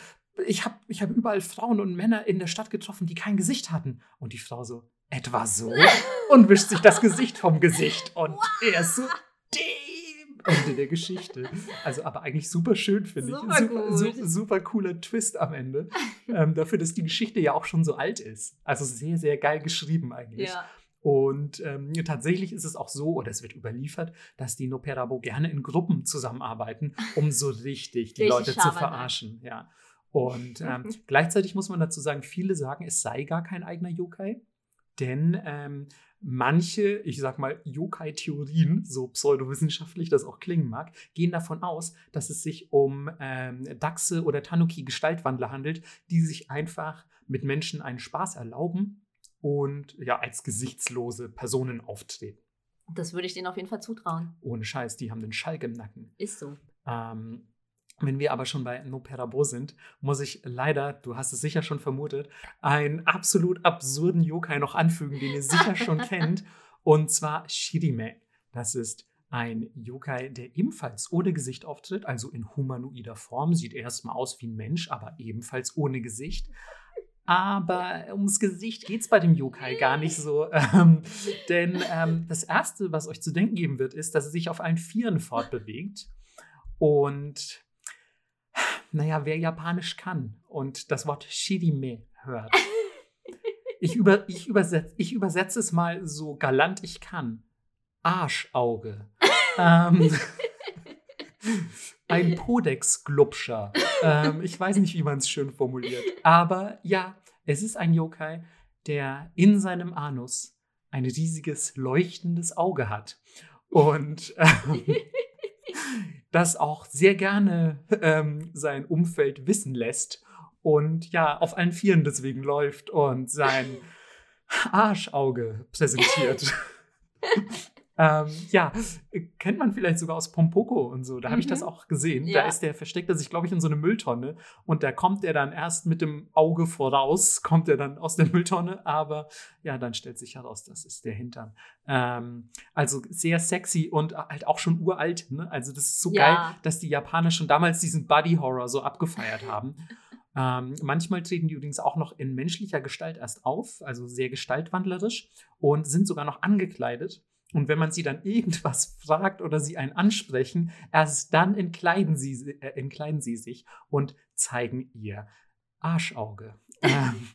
Ich habe ich hab überall Frauen und Männer in der Stadt getroffen, die kein Gesicht hatten. Und die Frau so, etwa so? Und wischt sich das Gesicht vom Gesicht. Und er ist so, dem Ende der Geschichte. Also, aber eigentlich super schön, finde ich. Super super, super cooler Twist am Ende. ähm, dafür, dass die Geschichte ja auch schon so alt ist. Also sehr, sehr geil geschrieben eigentlich. Ja. Und ähm, tatsächlich ist es auch so, oder es wird überliefert, dass die Noperabo gerne in Gruppen zusammenarbeiten, um so richtig die Richtig Leute zu verarschen. Ja. Und ähm, <laughs> gleichzeitig muss man dazu sagen, viele sagen, es sei gar kein eigener Yokai, denn ähm, manche, ich sag mal, Yokai-Theorien, so pseudowissenschaftlich das auch klingen mag, gehen davon aus, dass es sich um ähm, Dachse oder Tanuki-Gestaltwandler handelt, die sich einfach mit Menschen einen Spaß erlauben und ja, als gesichtslose Personen auftreten. Das würde ich denen auf jeden Fall zutrauen. Ohne Scheiß, die haben den Schalk im Nacken. Ist so. Ähm, Wenn wir aber schon bei No Perabo sind, muss ich leider, du hast es sicher schon vermutet, einen absolut absurden Yokai noch anfügen, den ihr sicher schon <laughs> kennt. Und zwar Shirime. Das ist ein Yokai, der ebenfalls ohne Gesicht auftritt, also in humanoider Form. Sieht erstmal aus wie ein Mensch, aber ebenfalls ohne Gesicht. Aber ums Gesicht geht es bei dem Yokai gar nicht so. <laughs> Ähm, denn ähm, das Erste, was euch zu denken geben wird, ist, dass er sich auf allen Vieren fortbewegt. Und naja, wer Japanisch kann und das Wort Shirime hört. Ich, über, ich, übersetze, ich übersetze es mal so galant ich kann. Arschauge. <laughs> ähm, ein Podex-Glubscher. <laughs> Ähm, ich weiß nicht, wie man es schön formuliert. Aber ja, es ist ein Yokai, der in seinem Anus ein riesiges leuchtendes Auge hat. Und ähm, <laughs> das auch sehr gerne ähm, sein Umfeld wissen lässt und ja, auf allen Vieren deswegen läuft und sein <laughs> Arschauge präsentiert. Ähm, ja, kennt man vielleicht sogar aus Pompoko und so. Da habe ich das mhm. auch gesehen. Ja. Da ist der, versteckt er sich, glaube ich, in so eine Mülltonne. Und da kommt er dann erst mit dem Auge voraus, <laughs> kommt er dann aus der Mülltonne. Aber ja, dann stellt sich heraus, das ist der Hintern. Ähm, also sehr sexy und halt auch schon uralt. Ne? Also das ist so ja. geil, dass die Japaner schon damals diesen Body Horror so abgefeiert haben. <laughs> Ähm, manchmal treten die übrigens auch noch in menschlicher Gestalt erst auf, also sehr gestaltwandlerisch und sind sogar noch angekleidet. Und wenn man sie dann irgendwas fragt oder sie einen ansprechen, erst dann entkleiden sie, äh, entkleiden sie sich und zeigen ihr Arschauge. <laughs> Ähm.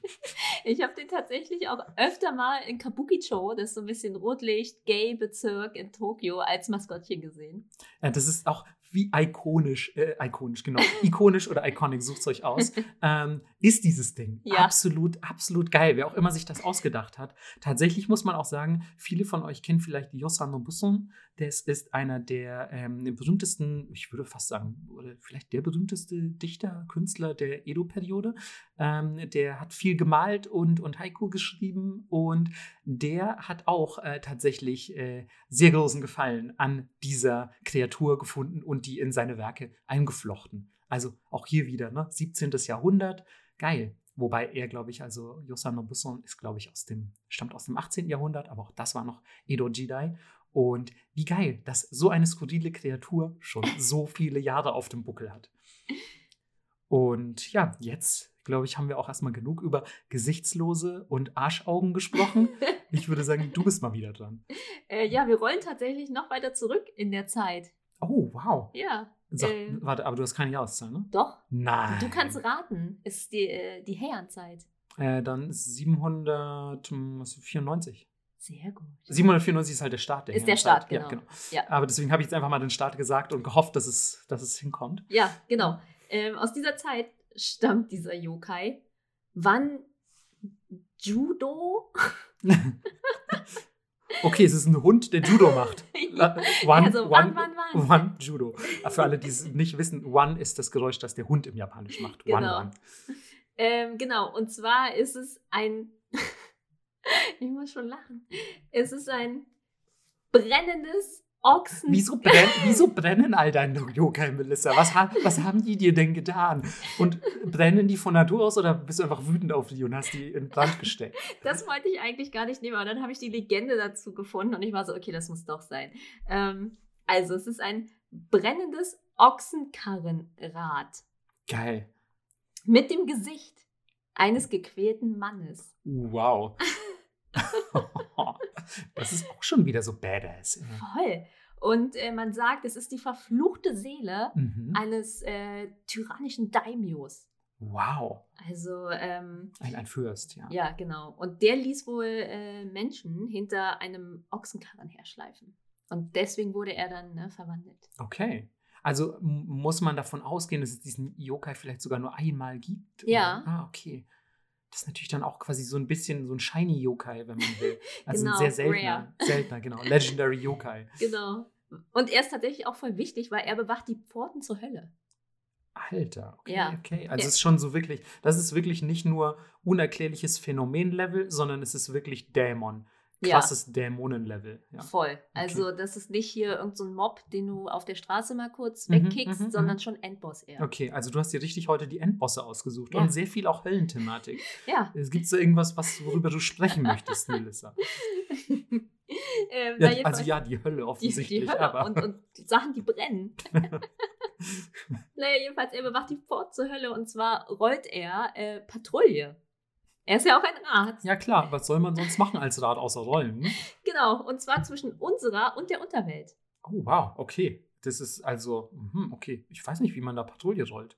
ich habe den tatsächlich auch öfter mal in Kabukicho, das ist so ein bisschen Rotlicht-Gay-Bezirk in Tokio, als Maskottchen gesehen. Ja, das ist auch wie ikonisch, äh, ikonisch, genau, <laughs> ikonisch oder iconic, sucht es euch aus, <laughs> ähm, ist dieses Ding. Ja. Absolut, absolut geil, wer auch immer sich das ausgedacht hat. Tatsächlich muss man auch sagen, viele von euch kennen vielleicht Yosano Busson. Das ist einer der ähm, berühmtesten, ich würde fast sagen, oder vielleicht der berühmteste Dichter, Künstler der Edo-Periode. Ähm, der hat viel gemalt und, und Haiku geschrieben und der hat auch äh, tatsächlich äh, sehr großen Gefallen an dieser Kreatur gefunden und die in seine Werke eingeflochten. Also auch hier wieder, ne? 17. Jahrhundert, geil. Wobei er, glaube ich, also Yosano Busson ist, glaube ich, aus dem, stammt aus dem 18. Jahrhundert, aber auch das war noch Edo Jidai. Und wie geil, dass so eine skurrile Kreatur schon so viele Jahre auf dem Buckel hat. Und ja, jetzt, glaube ich, haben wir auch erstmal genug über Gesichtslose und Arschaugen gesprochen. <laughs> Ich würde sagen, du bist mal wieder dran. Äh, ja, wir rollen tatsächlich noch weiter zurück in der Zeit. Oh, wow. Ja. Sag, äh, warte, aber du hast keine Jahreszahl, ne? Doch. Nein. Du kannst raten. Ist die, äh, die Heian-Zeit. Äh, dann 794. Sehr gut. 794 ist halt der Start der Ist der Start, genau. Ja, genau. Ja. Aber deswegen habe ich jetzt einfach mal den Start gesagt und gehofft, dass es, dass es hinkommt. Ja, genau. Ähm, aus dieser Zeit stammt dieser Yokai. Wann Judo? <laughs> Okay, es ist ein Hund, der Judo macht. <laughs> One, also, one, one, one, one. Judo. Für alle, die es nicht wissen, One ist das Geräusch, das der Hund im Japanisch macht. Genau. One, one. <laughs> Ähm, genau, und zwar ist es ein. ich muss schon lachen. Es ist ein brennendes Ochsen. Wieso, brenn, wieso brennen all deine Yokai, Melissa? Was, was haben die dir denn getan? Und brennen die von Natur aus oder bist du einfach wütend auf die und hast die in Brand gesteckt? Das wollte ich eigentlich gar nicht nehmen, aber dann habe ich die Legende dazu gefunden und ich war so, okay, das muss doch sein. Ähm, also, es ist ein brennendes Ochsenkarrenrad. Geil. Mit dem Gesicht eines gequälten Mannes. Wow. <laughs> das ist auch schon wieder so badass. Voll. Und äh, man sagt, es ist die verfluchte Seele mhm. eines äh, tyrannischen Daimios. Wow. Also ähm, ein, ein Fürst, ja. Ja, genau. Und der ließ wohl äh, Menschen hinter einem Ochsenkarren herschleifen. Und deswegen wurde er dann ne, verwandelt. Okay. Also muss man davon ausgehen, dass es diesen Yokai vielleicht sogar nur einmal gibt? Ja. Oder? Ah, okay. Das ist natürlich dann auch quasi so ein bisschen so ein Shiny Yokai, wenn man will. <laughs> Also genau, ein sehr seltener, rare. seltener, genau. Legendary Yokai. Genau. Und er ist tatsächlich auch voll wichtig, weil er bewacht die Pforten zur Hölle. Alter, okay, ja. okay. Also ja. es ist schon so wirklich, das ist wirklich nicht nur unerklärliches Phänomenlevel, sondern es ist wirklich Dämon. Ja. krasses Dämonenlevel. Ja. Voll. Also, das ist nicht hier irgendein so ein Mob, den du auf der Straße mal kurz Mhm, wegkickst, mhm, sondern mhm. schon Endboss eher. Okay, also du hast dir richtig heute die Endbosse ausgesucht Ja. und sehr viel auch Höllenthematik. <laughs> Ja. Es gibt so irgendwas, was, worüber du sprechen möchtest, Melissa. <laughs> ähm, Ja, die, also ja, die Hölle <laughs> die, offensichtlich, die Hölle aber und, und die Sachen, die brennen. naja, jedenfalls, er bewacht die Pforte zur Hölle und zwar rollt er äh, Patrouille. Er ist ja auch ein Rat. ja klar, was soll man sonst machen als Rad außer Rollen? Ne? <laughs> Genau, und zwar zwischen unserer und der Unterwelt. Oh wow, okay. Das ist also, mhm, okay. Ich weiß nicht, wie man da Patrouille rollt.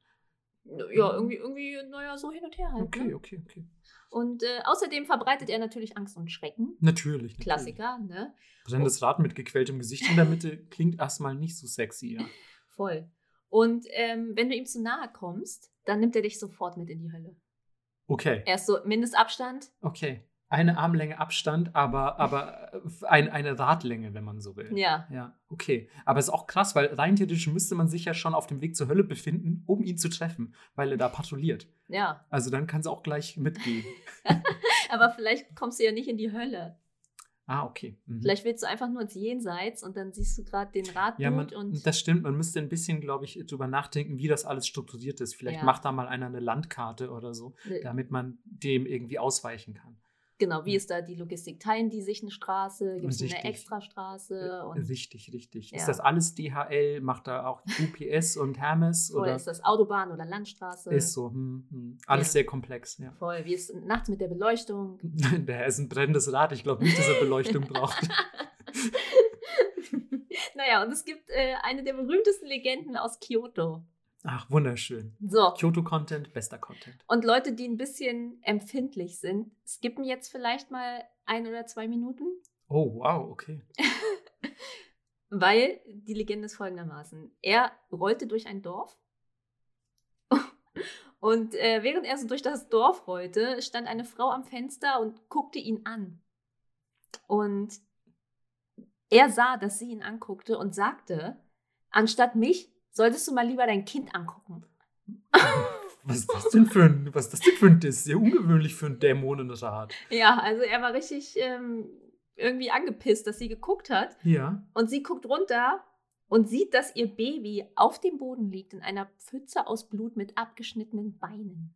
Ja, irgendwie, irgendwie, naja, so hin und her halt. Okay, Ne? okay, okay. Und äh, außerdem verbreitet er natürlich Angst und Schrecken. Natürlich. natürlich. Klassiker, ne? Brennendes Rad mit gequältem Gesicht in der Mitte klingt erstmal nicht so sexy, ja. <laughs> Voll. Und ähm, wenn du ihm zu nahe kommst, dann nimmt er dich sofort mit in die Hölle. Okay, Erst so Mindestabstand. okay. Eine Armlänge Abstand, aber, aber äh, ein, eine Radlänge, wenn man so will. Ja. Ja, okay. Aber es ist auch krass, weil rein theoretisch müsste man sich ja schon auf dem Weg zur Hölle befinden, um ihn zu treffen, weil er da patrouilliert. Ja. Also dann kann es auch gleich mitgehen. <laughs> Aber vielleicht kommst du ja nicht in die Hölle. Ah, okay. Mhm. Vielleicht willst du einfach nur ins Jenseits und dann siehst du gerade den Raddude Ja, man, und. das stimmt. Man müsste ein bisschen, glaube ich, drüber nachdenken, wie das alles strukturiert ist. Vielleicht Ja. macht da mal einer eine Landkarte oder so, Ne, damit man dem irgendwie ausweichen kann. Genau, wie ist da die Logistik? Teilen die sich eine Straße? Gibt es eine. Extrastraße? Und Richtig, richtig. Ja. Ist das alles DHL? Macht da auch UPS und Hermes? oder Oder ist das Autobahn oder Landstraße? ist so? Hm, hm. Alles Ja. sehr komplex, ja. Voll. Wie ist es nachts mit der Beleuchtung? <laughs> Der ist ein brennendes Rad. Ich glaube nicht, dass er Beleuchtung braucht. <laughs> naja, und es gibt äh, eine der berühmtesten Legenden aus Kyoto. Ach, wunderschön. So. Kyoto-Content, bester Content. Und Leute, die ein bisschen empfindlich sind, skippen jetzt vielleicht mal ein oder zwei Minuten, Oh, wow, okay. <laughs> weil die Legende ist folgendermaßen. Er rollte durch ein Dorf <laughs> und äh, während er so durch das Dorf rollte, stand eine Frau am Fenster und guckte ihn an. Und er sah, dass sie ihn anguckte und sagte, anstatt mich solltest du mal lieber dein Kind angucken. <laughs> Was ist das denn für ein, was ist das denn für ein Diss? Sehr ungewöhnlich für ein Dämonenrad. Ja, also er war richtig ähm, irgendwie angepisst, dass sie geguckt hat. Ja. Und sie guckt runter und sieht, dass ihr Baby auf dem Boden liegt in einer Pfütze aus Blut mit abgeschnittenen Beinen.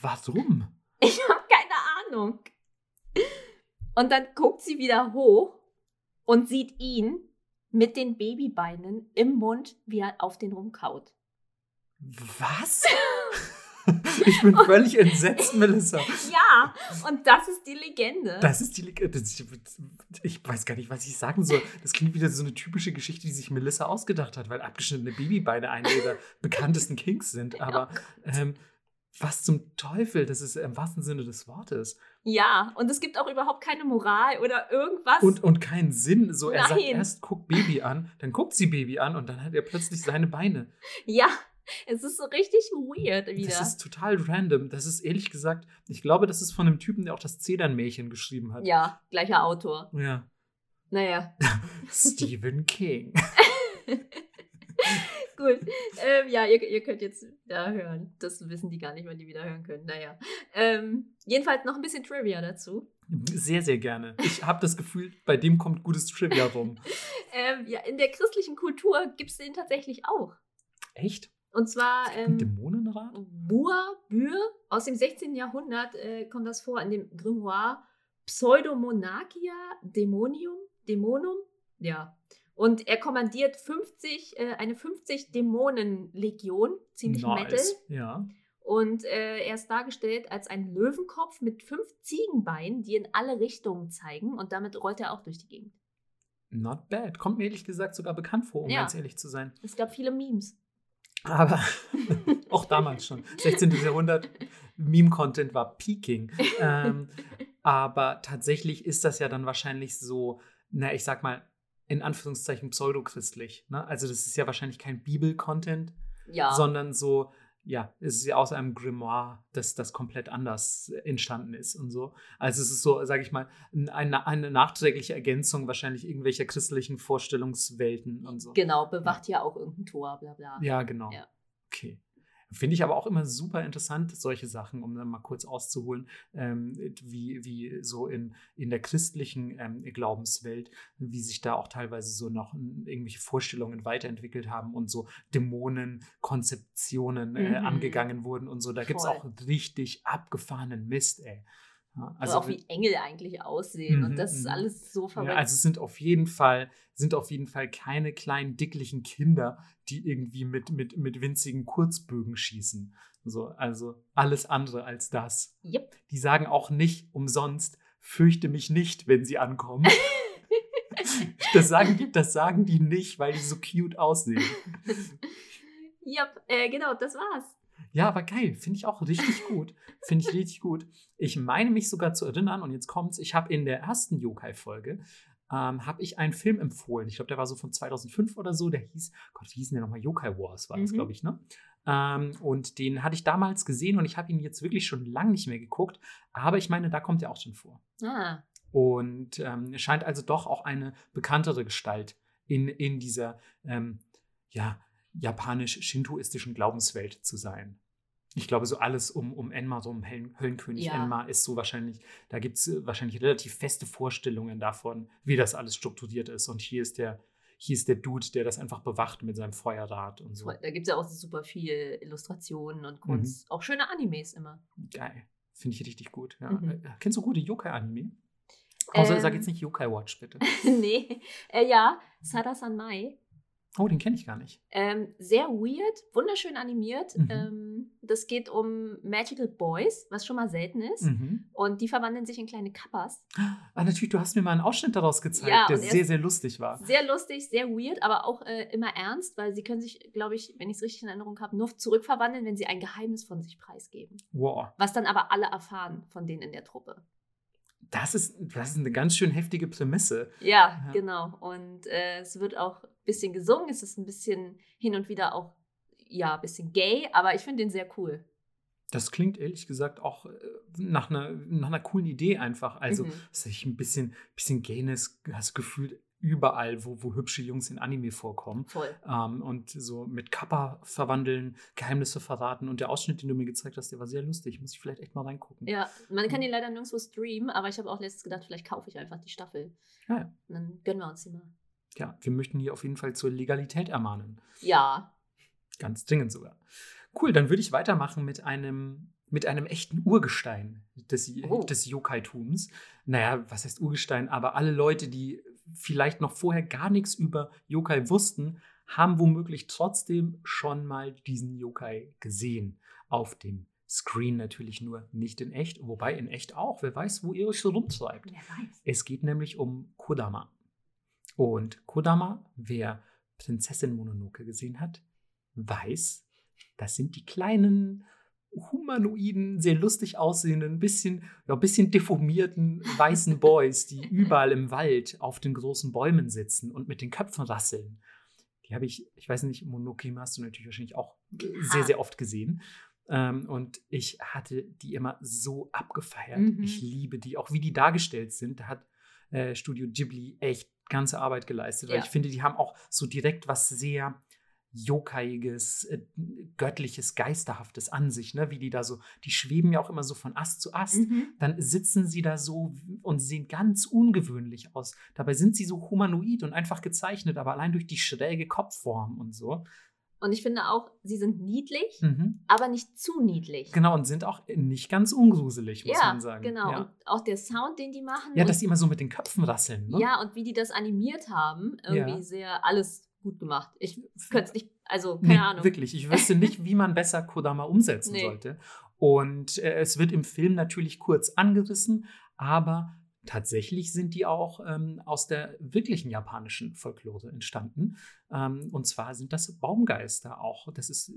Warum? Ich habe keine Ahnung. Und dann guckt sie wieder hoch und sieht ihn mit den Babybeinen im Mund, wie er auf den rumkaut. Was? <laughs> Ich bin völlig entsetzt, Melissa. <laughs> Ja, und das ist die Legende. Das ist die. Leg- das- Ich weiß gar nicht, was ich sagen soll. Das klingt wieder so eine typische Geschichte, die sich Melissa ausgedacht hat, weil abgeschnittene Babybeine eine ihrer bekanntesten Kinks sind. <laughs> Aber ähm, was zum Teufel? Das ist im wahrsten Sinne des Wortes. ja, und es gibt auch überhaupt keine Moral oder irgendwas. Und, und keinen Sinn. So, er sagt Nein. erst, guck Baby an, dann guckt sie Baby an und dann hat er plötzlich seine Beine. ja, es ist so richtig weird wieder. Das ist total random. Das ist ehrlich gesagt, ich glaube, das ist von einem Typen, der auch das Zedernmärchen geschrieben hat. ja, gleicher Autor. Ja. Naja, <laughs> Stephen King. <laughs> <laughs> gut. Ähm, ja, ihr, ihr könnt jetzt da hören. Das wissen die gar nicht, wann die wieder hören können. Naja. Ähm, jedenfalls noch ein bisschen Trivia dazu. Sehr, sehr gerne. Ich habe das Gefühl, bei dem kommt gutes Trivia rum. <laughs> Ähm, ja, in der christlichen Kultur gibt es den tatsächlich auch. Echt? Und zwar ähm, Dämonenrad? Bua, Bür, aus dem 16. Jahrhundert äh, kommt das vor in dem Grimoire Pseudomonarchia Dämonium, Dämonum, ja. Und er kommandiert 50, äh, eine 50 Dämonenlegion, ziemlich metal. Ja. Und äh, er ist dargestellt als ein Löwenkopf mit fünf Ziegenbeinen, die in alle Richtungen zeigen. Und damit rollt er auch durch die Gegend. Not bad. Kommt mir ehrlich gesagt sogar bekannt vor, um Ja. ganz ehrlich zu sein. Es gab viele Memes. Aber <laughs> auch damals schon. 16. Jahrhundert, Meme-Content war peaking. <laughs> ähm, aber tatsächlich ist das ja dann wahrscheinlich so, na, ich sag mal, in Anführungszeichen pseudochristlich. Ne? Also, das ist ja wahrscheinlich kein Bibel-Content, Ja. sondern so, ja, es ist ja aus einem Grimoire, dass das komplett anders entstanden ist und so. Also es ist so, sage ich mal, eine, eine nachträgliche Ergänzung wahrscheinlich irgendwelcher christlichen Vorstellungswelten und so. genau, bewacht ja auch irgendein Tor, bla bla. Ja, genau. Ja. Okay. Finde ich aber auch immer super interessant, solche Sachen, um dann mal kurz auszuholen, ähm, wie, wie so in, in der christlichen ähm, Glaubenswelt, wie sich da auch teilweise so noch irgendwelche Vorstellungen weiterentwickelt haben und so Dämonenkonzeptionen äh, mhm. angegangen wurden und so. Da gibt es auch richtig abgefahrenen Mist, ey. Ja, also auch wie Engel eigentlich aussehen und das ist mhm. alles so verrückt. Ja, also es sind auf jeden Fall sind auf jeden Fall keine kleinen dicklichen Kinder, die irgendwie mit, mit, mit winzigen Kurzbögen schießen. So, also alles andere als das. Yep. Die sagen auch nicht umsonst, fürchte mich nicht, wenn sie ankommen. <laughs> das, sagen die, das sagen die nicht, weil die so cute aussehen. <laughs> Yep, äh, genau, das war's. Ja, aber geil, finde ich auch richtig gut. Finde ich richtig gut. Ich meine mich sogar zu erinnern, und jetzt kommt's, ich habe in der ersten Yokai-Folge ähm, habe ich einen Film empfohlen. Ich glaube, der war so von 2005 oder so. Der hieß, Gott, wie hieß denn der nochmal? Yokai Wars war das, mhm. glaube ich, ne? Ähm, und den hatte ich damals gesehen und ich habe ihn jetzt wirklich schon lange nicht mehr geguckt. Aber ich meine, da kommt er auch schon vor. Ah. Und ähm, scheint also doch auch eine bekanntere Gestalt in, in dieser, ähm, ja, japanisch-shintoistischen Glaubenswelt zu sein. Ich glaube, so alles um, um Enma, so um Höllenkönig ja. Enma ist so wahrscheinlich, da gibt es äh, wahrscheinlich relativ feste Vorstellungen davon, wie das alles strukturiert ist. Und hier ist der, hier ist der Dude, der das einfach bewacht mit seinem Feuerrad und so. Da gibt es ja auch super viel Illustrationen und Kunst. Mhm. Auch schöne Animes immer. Geil. Finde ich richtig gut. Ja. Mhm. Äh, kennst du gute Yokai-Anime? Außer ähm, sag jetzt nicht Yokai Watch, bitte. <laughs> nee. Äh, ja, Sada-san Mai Oh, den kenne ich gar nicht. Ähm, sehr weird, wunderschön animiert. Mhm. Ähm, das geht um Magical Boys, was schon mal selten ist. Mhm. Und die verwandeln sich in kleine Kappas. Ah, natürlich, du hast mir mal einen Ausschnitt daraus gezeigt, ja, der sehr, sehr lustig war. Sehr lustig, sehr weird, aber auch äh, immer ernst, weil sie können sich, glaube ich, wenn ich es richtig in Erinnerung habe, nur zurückverwandeln, wenn sie ein Geheimnis von sich preisgeben. Wow. Was dann aber alle erfahren von denen in der Truppe. Das ist, das ist eine ganz schön heftige Prämisse. Ja, ja. genau. Und äh, es wird auch bisschen gesungen. Es ist ein bisschen hin und wieder auch, ja, ein bisschen gay, aber ich finde den sehr cool. Das klingt ehrlich gesagt auch äh, nach einer, nach einer coolen Idee einfach. Also, mhm. dass ich ein bisschen, bisschen Gayness, hast Gefühl, überall, wo, wo hübsche Jungs in Anime vorkommen. Voll. Ähm, und so mit Kappa verwandeln, Geheimnisse verraten. Und der Ausschnitt, den du mir gezeigt hast, der war sehr lustig. Muss ich vielleicht echt mal reingucken. Ja, man kann den leider nirgendwo streamen, aber ich habe auch letztens gedacht, vielleicht kaufe ich einfach die Staffel. Ja, ja. Und dann gönnen wir uns die mal. Ja, wir möchten hier auf jeden Fall zur Legalität ermahnen. Ja. Ganz dringend sogar. Cool, dann würde ich weitermachen mit einem mit einem echten Urgestein des, oh. des Yokai-Tums. Naja, was heißt Urgestein? Aber alle Leute, die vielleicht noch vorher gar nichts über Yokai wussten, haben womöglich trotzdem schon mal diesen Yokai gesehen. Auf dem Screen natürlich nur nicht in echt, wobei in echt auch. Wer weiß, wo ihr euch so rumtreibt. Es geht nämlich um Kodama. Und Kodama, wer Prinzessin Mononoke gesehen hat, weiß, das sind die kleinen humanoiden, sehr lustig aussehenden, bisschen, ja, bisschen deformierten weißen Boys, die <laughs> überall im Wald auf den großen Bäumen sitzen und mit den Köpfen rasseln. Die habe ich, ich weiß nicht, Monokima hast du natürlich wahrscheinlich auch sehr, sehr oft gesehen. Ähm, und ich hatte die immer so abgefeiert. Mhm. Ich liebe die, auch wie die dargestellt sind. Da hat äh, Studio Ghibli echt ganze Arbeit geleistet. Weil ja. ich finde, die haben auch so direkt was sehr Jokaiges, äh, göttliches, geisterhaftes an sich, ne? wie die da so, die schweben ja auch immer so von Ast zu Ast. Mhm. Dann sitzen sie da so und sehen ganz ungewöhnlich aus. Dabei sind sie so humanoid und einfach gezeichnet, aber allein durch die schräge Kopfform und so. Und ich finde auch, sie sind niedlich, mhm. aber nicht zu niedlich. Genau, und sind auch nicht ganz ungruselig, muss ja, man sagen. Genau, ja. und auch der Sound, den die machen. Ja, dass die immer so mit den Köpfen rasseln. Ne? Ja, und wie die das animiert haben, irgendwie ja. sehr alles gut gemacht. Ich könnte es nicht, also keine nee, Ahnung. Wirklich, ich wüsste nicht, <laughs> wie man besser Kodama umsetzen nee. sollte. Und äh, es wird im Film natürlich kurz angerissen, aber tatsächlich sind die auch ähm, aus der wirklichen japanischen Folklore entstanden. Ähm, und zwar sind das Baumgeister auch. Das ist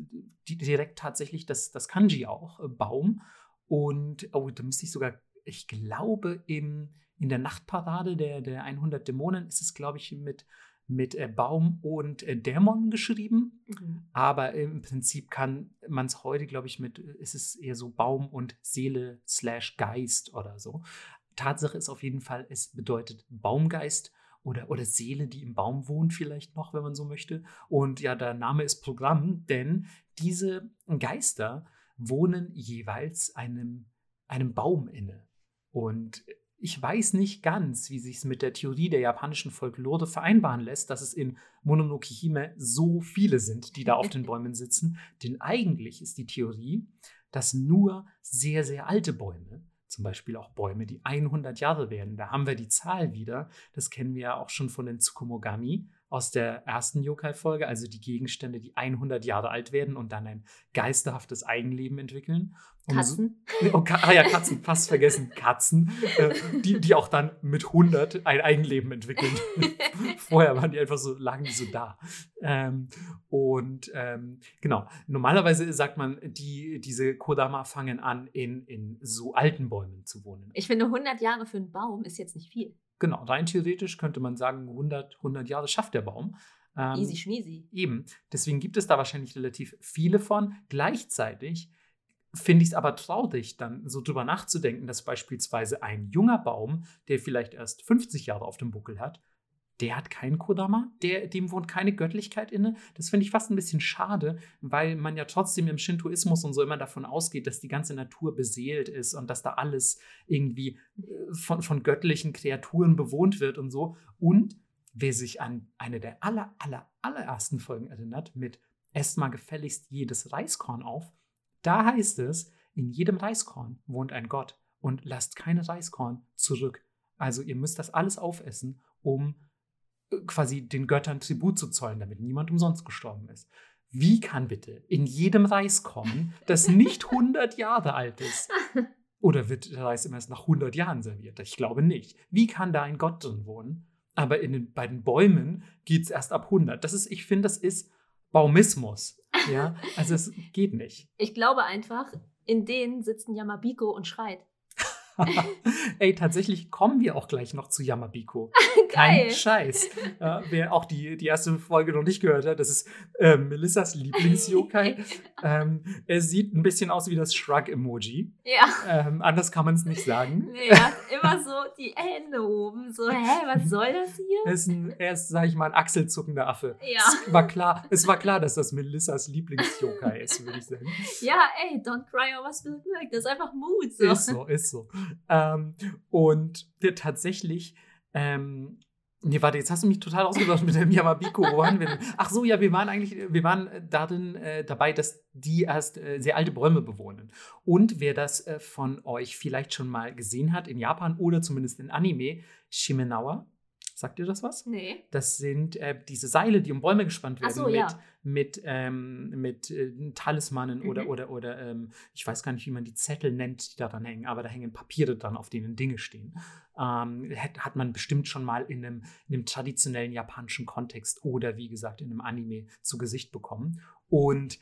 direkt tatsächlich das, das Kanji auch, äh, Baum. Und oh, da müsste ich sogar, ich glaube, im, in der Nachtparade der, der 100 Dämonen ist es, glaube ich, mit mit äh, Baum und äh, Dämon geschrieben. Mhm. Aber im Prinzip kann man es heute, glaube ich, mit, ist es eher so Baum und Seele slash Geist oder so. Tatsache ist auf jeden Fall, es bedeutet Baumgeist oder, oder Seele, die im Baum wohnt, vielleicht noch, wenn man so möchte. Und ja, der Name ist Programm, denn diese Geister wohnen jeweils einem, einem Baum inne. Und ich weiß nicht ganz, wie sich es mit der Theorie der japanischen Folklore vereinbaren lässt, dass es in Mononoke Hime so viele sind, die da auf den <laughs> Bäumen sitzen. Denn eigentlich ist die Theorie, dass nur sehr, sehr alte Bäume, zum Beispiel auch Bäume, die 100 Jahre werden, da haben wir die Zahl wieder, das kennen wir ja auch schon von den Tsukumogami, aus der ersten Yokai-Folge, also die Gegenstände, die 100 Jahre alt werden und dann ein geisterhaftes Eigenleben entwickeln. Katzen? So, oh, ah ja, Katzen, fast vergessen, Katzen, äh, die, die auch dann mit 100 ein Eigenleben entwickeln. <laughs> Vorher waren die einfach so, lagen die so da. Ähm, und ähm, genau, normalerweise sagt man, die, diese Kodama fangen an, in, in so alten Bäumen zu wohnen. Ich finde, 100 Jahre für einen Baum ist jetzt nicht viel. Genau, rein theoretisch könnte man sagen, 100, 100 Jahre schafft der Baum. Ähm, Easy schmeasy. Eben. Deswegen gibt es da wahrscheinlich relativ viele von. Gleichzeitig finde ich es aber traurig, dann so drüber nachzudenken, dass beispielsweise ein junger Baum, der vielleicht erst 50 Jahre auf dem Buckel hat, der hat keinen Kodama, der, dem wohnt keine Göttlichkeit inne. Das finde ich fast ein bisschen schade, weil man ja trotzdem im Shintoismus und so immer davon ausgeht, dass die ganze Natur beseelt ist und dass da alles irgendwie äh, von, von göttlichen Kreaturen bewohnt wird und so. Und wer sich an eine der aller, aller, allerersten Folgen erinnert, mit Esst mal gefälligst jedes Reiskorn auf, da heißt es, in jedem Reiskorn wohnt ein Gott und lasst keine Reiskorn zurück. Also ihr müsst das alles aufessen, um quasi den Göttern Tribut zu zollen, damit niemand umsonst gestorben ist. Wie kann bitte in jedem Reis kommen, das nicht <laughs> 100 Jahre alt ist? Oder wird der Reis immer erst nach 100 Jahren serviert? Ich glaube nicht. Wie kann da ein Gott drin wohnen? Aber in den, bei den Bäumen geht es erst ab 100. Das ist, ich finde, das ist Baumismus. Ja, also es <laughs> geht nicht. Ich glaube einfach, in denen sitzen Yamabiko und schreit. <laughs> Ey, tatsächlich kommen wir auch gleich noch zu Yamabiko. <laughs> Kein Scheiß. Ja, wer auch die, die erste Folge noch nicht gehört hat, das ist äh, Melissas Lieblings-Yokai. <laughs> ähm, er sieht ein bisschen aus wie das Shrug-Emoji. Ja. Ähm, anders kann man es nicht sagen. Nee, er hat immer so die Hände oben. So, hä, was soll das hier? Er ist, ein, er ist sag ich mal, ein achselzuckender Affe. Ja. Es war klar, es war klar dass das Melissas Lieblings-Yokai ist, würde ich sagen. Ja, ey, don't cry over spilled milk. Das ist einfach Mut. So. Ist so, ist so. Ähm, und tatsächlich, ähm, Nee, warte, jetzt hast du mich total ausgedacht mit dem Yamabiko. Wo waren wir denn? Ach so, ja, wir waren eigentlich, wir waren darin äh, dabei, dass die erst äh, sehr alte Bäume bewohnen. Und wer das äh, von euch vielleicht schon mal gesehen hat in Japan oder zumindest in Anime, Shimenawa, Sagt ihr das was? Nee. Das sind äh, diese Seile, die um Bäume gespannt werden so, mit, ja. mit, ähm, mit äh, Talismanen mhm. oder, oder, oder ähm, ich weiß gar nicht, wie man die Zettel nennt, die daran hängen, aber da hängen Papiere dran, auf denen Dinge stehen. Ähm, hat, hat man bestimmt schon mal in einem, in einem traditionellen japanischen Kontext oder wie gesagt in einem Anime zu Gesicht bekommen. Und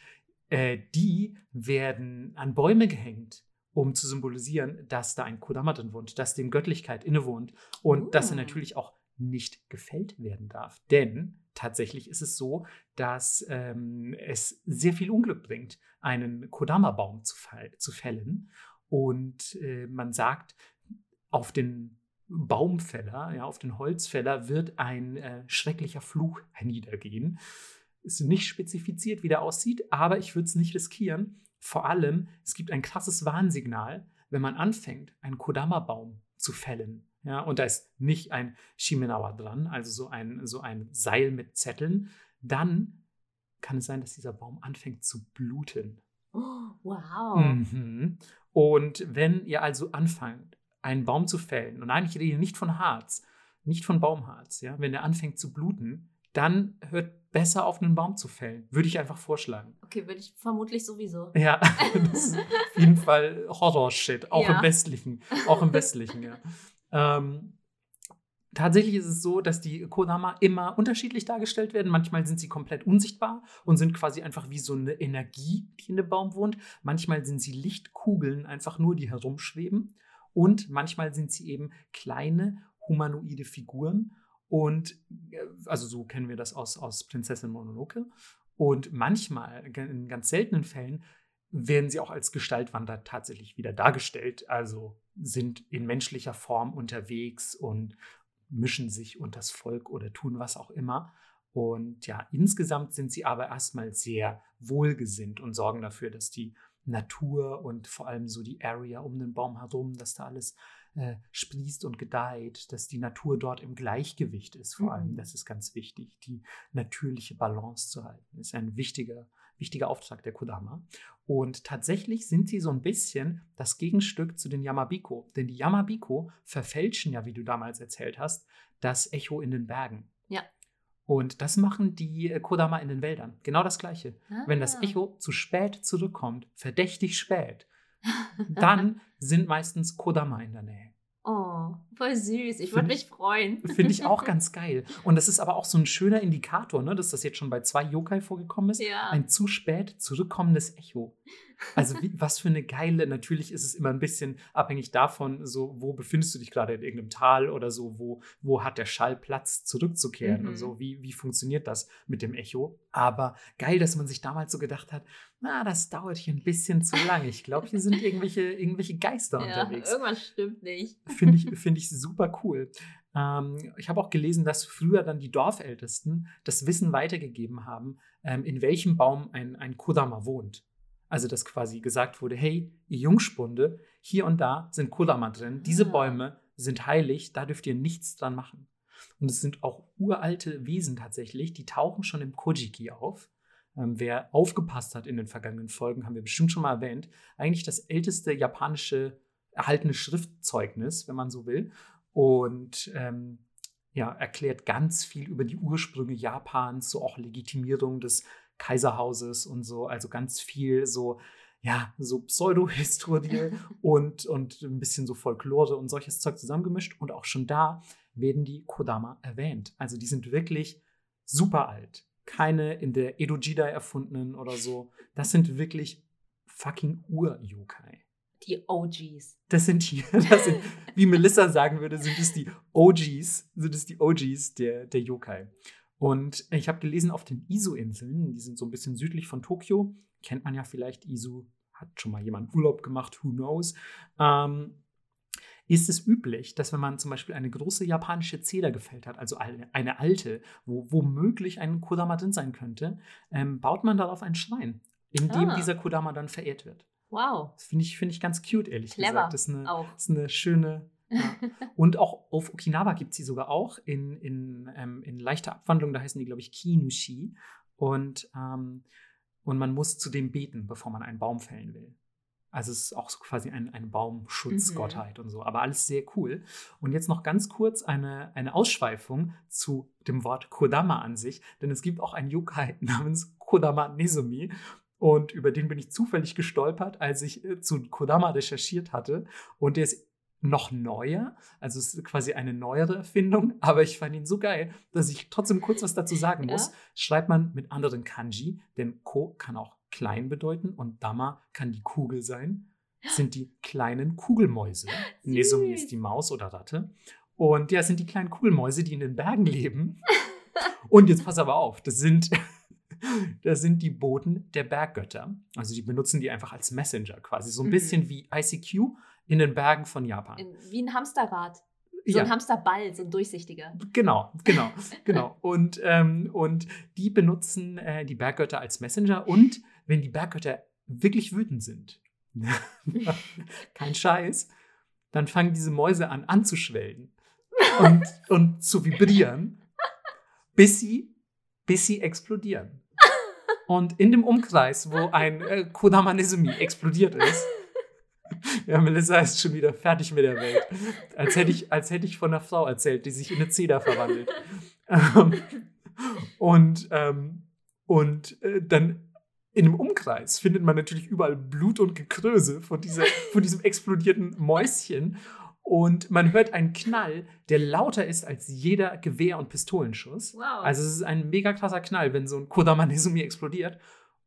äh, die werden an Bäume gehängt um zu symbolisieren, dass da ein Kodama drin wohnt, dass dem Göttlichkeit innewohnt und uh. dass er oh. natürlich auch nicht gefällt werden darf. Denn tatsächlich ist es so, dass ähm, es sehr viel Unglück bringt, einen Kodama-Baum zu, zu, fällen. Und äh, man sagt, auf den Baumfäller, ja, auf den Holzfäller wird ein äh, schrecklicher Fluch herniedergehen. Ist nicht spezifiziert, wie der aussieht, aber ich würde es nicht riskieren. Vor allem, es gibt ein krasses Warnsignal, wenn man anfängt, einen Kodama-Baum zu fällen ja, und da ist nicht ein Shimenawa dran, also so ein, so ein Seil mit Zetteln. Dann kann es sein, dass dieser Baum anfängt zu bluten. Oh, wow. Mhm. Und wenn ihr also anfangt, einen Baum zu fällen, und nein, ich rede nicht von Harz, nicht von Baumharz, ja, wenn er anfängt zu bluten, dann hört besser auf, einen Baum zu fällen. Würde ich einfach vorschlagen. Okay, würde ich vermutlich sowieso. Ja, <laughs> das ist auf jeden Fall Horror-Shit, auch ja. im Westlichen. Auch im Westlichen, ja. Ähm, Tatsächlich ist es so, dass die Kodama immer unterschiedlich dargestellt werden. Manchmal sind sie komplett unsichtbar und sind quasi einfach wie so eine Energie, die in dem Baum wohnt. Manchmal sind sie Lichtkugeln, einfach nur, die herumschweben. Und manchmal sind sie eben kleine humanoide Figuren. Und äh, also so kennen wir das aus, aus Prinzessin Mononoke. Und manchmal, in ganz seltenen Fällen, werden sie auch als Gestaltwander tatsächlich wieder dargestellt. Also sind in menschlicher Form unterwegs und mischen sich unter das Volk oder tun was auch immer. Und ja, insgesamt sind sie aber erstmal sehr wohlgesinnt und sorgen dafür, dass die Natur und vor allem so die Area um den Baum herum, dass da alles äh, sprießt und gedeiht, dass die Natur dort im Gleichgewicht ist. Vor allem, mhm. das ist ganz wichtig, die natürliche Balance zu halten. Das ist ein wichtiger, wichtiger Auftrag der Kodama. Und tatsächlich sind sie so ein bisschen das Gegenstück zu den Yamabiko. Denn die Yamabiko verfälschen ja, wie du damals erzählt hast, das Echo in den Bergen. Ja. Und das machen die äh, Kodama in den Wäldern. Genau das Gleiche. Ah. Wenn das ah. Echo zu spät zurückkommt, verdächtig spät, dann sind meistens Kodama in der Nähe. Oh, voll süß. Ich würde mich freuen. Finde ich auch <laughs> ganz geil. Und das ist aber auch so ein schöner Indikator, ne, dass das jetzt schon bei zwei Yokai vorgekommen ist. Ja. Ein zu spät zurückkommendes Echo. Also wie, was für eine geile, natürlich ist es immer ein bisschen abhängig davon, so wo befindest du dich gerade in irgendeinem Tal oder so, wo, wo hat der Schall Platz zurückzukehren mhm. und so, wie, wie funktioniert das mit dem Echo. Aber geil, dass man sich damals so gedacht hat, na, das dauert hier ein bisschen zu lang. Ich glaube, hier sind irgendwelche, irgendwelche Geister ja, unterwegs. Irgendwas stimmt nicht. Finde ich, <laughs> find ich super cool. Ähm, ich habe auch gelesen, dass früher dann die Dorfältesten das Wissen weitergegeben haben, ähm, in welchem Baum ein, ein Kodama wohnt. Also, dass quasi gesagt wurde: hey, ihr Jungspunde, hier und da sind Kodama drin. Diese ah. Bäume sind heilig, da dürft ihr nichts dran machen. Und es sind auch uralte Wesen tatsächlich, die tauchen schon im Kojiki auf. Ähm, wer aufgepasst hat in den vergangenen Folgen, haben wir bestimmt schon mal erwähnt, eigentlich das älteste japanische erhaltene Schriftzeugnis, wenn man so will. Und ähm, ja, erklärt ganz viel über die Ursprünge Japans, so auch Legitimierung des Kaiserhauses und so, also ganz viel so, ja, so Pseudo-Historie <laughs> und, und ein bisschen so Folklore und solches Zeug zusammengemischt. Und auch schon da werden die Kodama erwähnt. Also die sind wirklich super alt keine in der Edo-Jidai erfundenen oder so. Das sind wirklich fucking Ur-Yokai. Die OGs. Das sind die, <laughs> das sind, wie Melissa sagen würde, sind es die OGs, sind es die OGs der, der Yokai. Und ich habe gelesen, auf den Izu-Inseln, die sind so ein bisschen südlich von Tokio, kennt man ja vielleicht, Izu hat schon mal jemand Urlaub gemacht, who knows. Ähm, ist es üblich, dass wenn man zum Beispiel eine große japanische Zeder gefällt hat, also eine, eine alte, wo womöglich ein Kodama drin sein könnte, ähm, baut man darauf einen Schrein, in dem ah. dieser Kodama dann verehrt wird. Wow. Das finde ich, find ich ganz cute, ehrlich Clever gesagt. Das ist eine, auch. Ist eine schöne. Ja. <laughs> Und auch auf Okinawa gibt es sie sogar auch in, in, ähm, in leichter Abwandlung, da heißen die, glaube ich, Kinushi. Und, ähm, und man muss zu dem beten, bevor man einen Baum fällen will. Also es ist auch so quasi ein, eine Baumschutzgottheit mhm. und so, aber alles sehr cool. Und jetzt noch ganz kurz eine, eine Ausschweifung zu dem Wort Kodama an sich, denn es gibt auch einen Yokai <laughs> namens Kodama Nezumi und über den bin ich zufällig gestolpert, als ich äh, zu Kodama recherchiert hatte und der ist noch neuer, also es ist quasi eine neuere Erfindung, <laughs> aber ich fand ihn so geil, dass ich trotzdem kurz was dazu sagen muss. Ja? Schreibt man mit anderen Kanji, denn Ko kann auch klein bedeuten und Dama kann die Kugel sein, sind die kleinen Kugelmäuse. <laughs> Nesumi ist die Maus oder Ratte. Und ja, sind die kleinen Kugelmäuse, die in den Bergen leben. <laughs> Und jetzt pass aber auf, das sind, das sind die Boten der Berggötter. Also die benutzen die einfach als Messenger quasi. So ein mhm. bisschen wie ICQ in den Bergen von Japan. In, wie ein Hamsterrad. So ja. ein Hamsterball, so ein durchsichtiger. Genau, genau, <laughs> genau. Und, ähm, und die benutzen äh, die Berggötter als Messenger und wenn die Berggötter wirklich wütend sind, <laughs> kein Scheiß, dann fangen diese Mäuse an anzuschwellen und, <laughs> und zu vibrieren, bis sie, bis sie explodieren. Und in dem Umkreis, wo ein äh, Kodama Nezumi explodiert ist, <laughs> ja, Melissa ist schon wieder fertig mit der Welt. Als hätte ich, als hätte ich von einer Frau erzählt, die sich in eine Zeder verwandelt. Ähm, und ähm, und äh, dann in einem Umkreis findet man natürlich überall Blut und Gekröse von, dieser, von diesem explodierten Mäuschen. Und man hört einen Knall, der lauter ist als jeder Gewehr- und Pistolenschuss. Wow. Also es ist ein mega krasser Knall, wenn so ein Kodama <laughs> Nezumi explodiert.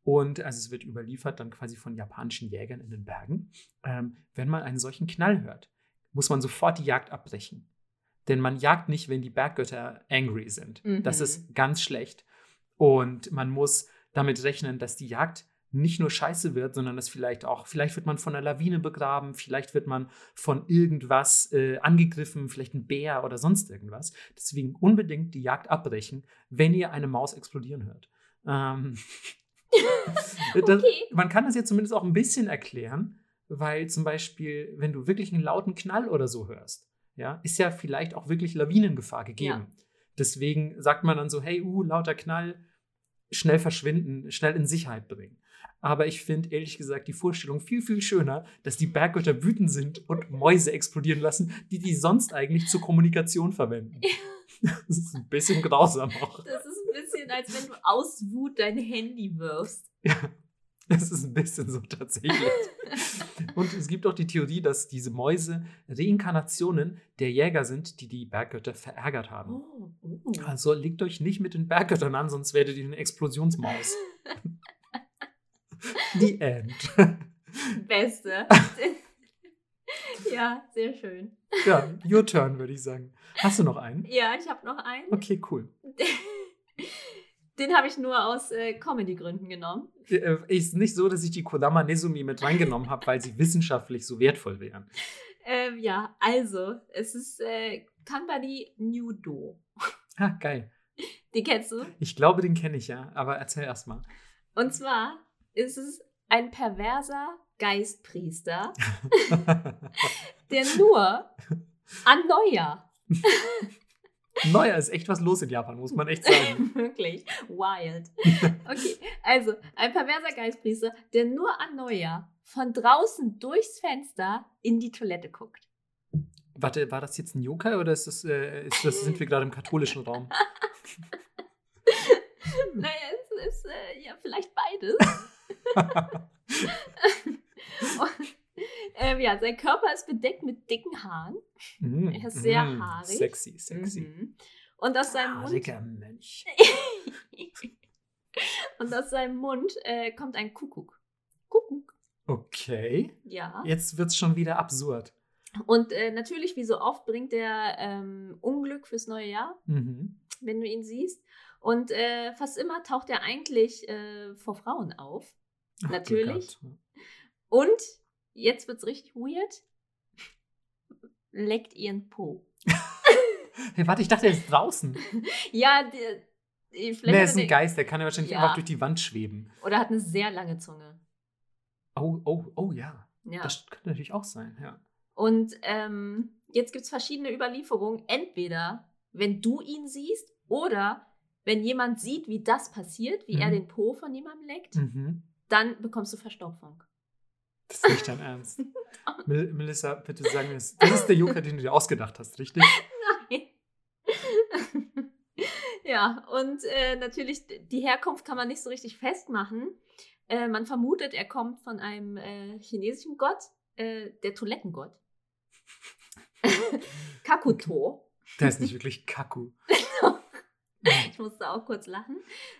Und also es wird überliefert dann quasi von japanischen Jägern in den Bergen. Ähm, wenn man einen solchen Knall hört, muss man sofort die Jagd abbrechen. Denn man jagt nicht, wenn die Berggötter angry sind. Mhm. Das ist ganz schlecht. Und man muss damit rechnen, dass die Jagd nicht nur scheiße wird, sondern dass vielleicht auch, vielleicht wird man von einer Lawine begraben, vielleicht wird man von irgendwas äh, angegriffen, vielleicht ein Bär oder sonst irgendwas. Deswegen unbedingt die Jagd abbrechen, wenn ihr eine Maus explodieren hört. Ähm, das, Okay. man kann das jetzt zumindest auch ein bisschen erklären, weil zum Beispiel, wenn du wirklich einen lauten Knall oder so hörst, ja, ist ja vielleicht auch wirklich Lawinengefahr gegeben. Deswegen sagt man dann so, hey, uh, lauter Knall, schnell verschwinden, schnell in Sicherheit bringen. Aber ich finde ehrlich gesagt die Vorstellung viel, viel schöner, dass die Berggötter wütend sind und Mäuse explodieren lassen, die die sonst eigentlich zur Kommunikation verwenden. <laughs> Das ist ein bisschen grausam auch. Das ist bisschen, als wenn du aus Wut dein Handy wirfst. Ja, es ist ein bisschen so tatsächlich. <laughs> Und es gibt auch die Theorie, dass diese Mäuse Reinkarnationen der Jäger sind, die die Berggötter verärgert haben. Oh, uh. Also legt euch nicht mit den Berggöttern an, sonst werdet ihr eine Explosionsmaus. <laughs> Die End. Beste. <laughs> ja, sehr schön. Ja, your turn, würde ich sagen. Hast du noch einen? Ja, ich habe noch einen. Okay, cool. Den habe ich nur aus äh, Comedy-Gründen genommen. Äh, Ist nicht so, dass ich die Kodama Nezumi mit reingenommen habe, weil sie <laughs> wissenschaftlich so wertvoll wären. Ähm, ja, also, es ist äh, Kanbari Nudo. Ah, geil. Den kennst du? Ich glaube, den kenne ich ja, aber erzähl erst mal. Und zwar ist es ein perverser Geistpriester, <laughs> der nur an Neujahr, <laughs> Neuer ist echt was los in Japan, muss man echt sagen. <laughs> wirklich, wild. Okay, also ein perverser Geistpriester, der nur an Neujahr von draußen durchs Fenster in die Toilette guckt. Warte, war das jetzt ein Yokai oder ist das, äh, ist das, sind wir gerade im katholischen Raum? <laughs> Naja, es ist äh, ja vielleicht beides. <laughs> Und, ähm, ja, sein Körper ist bedeckt mit dicken Haaren. Mm, Er ist sehr mm, haarig. Sexy, sexy. Mhm. Und aus seinem Mund, Haariger Mönch. <laughs> und aus seinem Mund äh, kommt ein Kuckuck. Kuckuck. Okay. Ja. Jetzt wird es schon wieder absurd. Und äh, natürlich, wie so oft, bringt er ähm, Unglück fürs neue Jahr, Mhm. wenn du ihn siehst. Und äh, fast immer taucht er eigentlich äh, vor Frauen auf. Ach, Natürlich. Und jetzt wird's richtig weird. Leckt ihren Po. <laughs> Hey, warte, ich dachte, er ist draußen. <laughs> Ja, der, vielleicht Nee, er ist er ein Geist, der kann ja wahrscheinlich Ja. einfach durch die Wand schweben. Oder hat eine sehr lange Zunge. Oh, oh, oh ja. Ja. Das könnte natürlich auch sein, ja. Und ähm, jetzt gibt es verschiedene Überlieferungen. Entweder, wenn du ihn siehst oder wenn jemand sieht, wie das passiert, wie er Mhm. den Po von jemandem leckt, Mhm. dann bekommst du Verstopfung. Das ist nicht dein Ernst. <laughs> Mel Melissa, bitte sag mir das. Das ist der Joker, den du dir ausgedacht hast, richtig? <laughs> ja, und äh, natürlich, die Herkunft kann man nicht so richtig festmachen. Äh, man vermutet, er kommt von einem äh, chinesischen Gott, äh, der Toilettengott. <laughs> Kakuto. Der ist nicht wirklich Kaku. <laughs> Ich musste auch kurz lachen.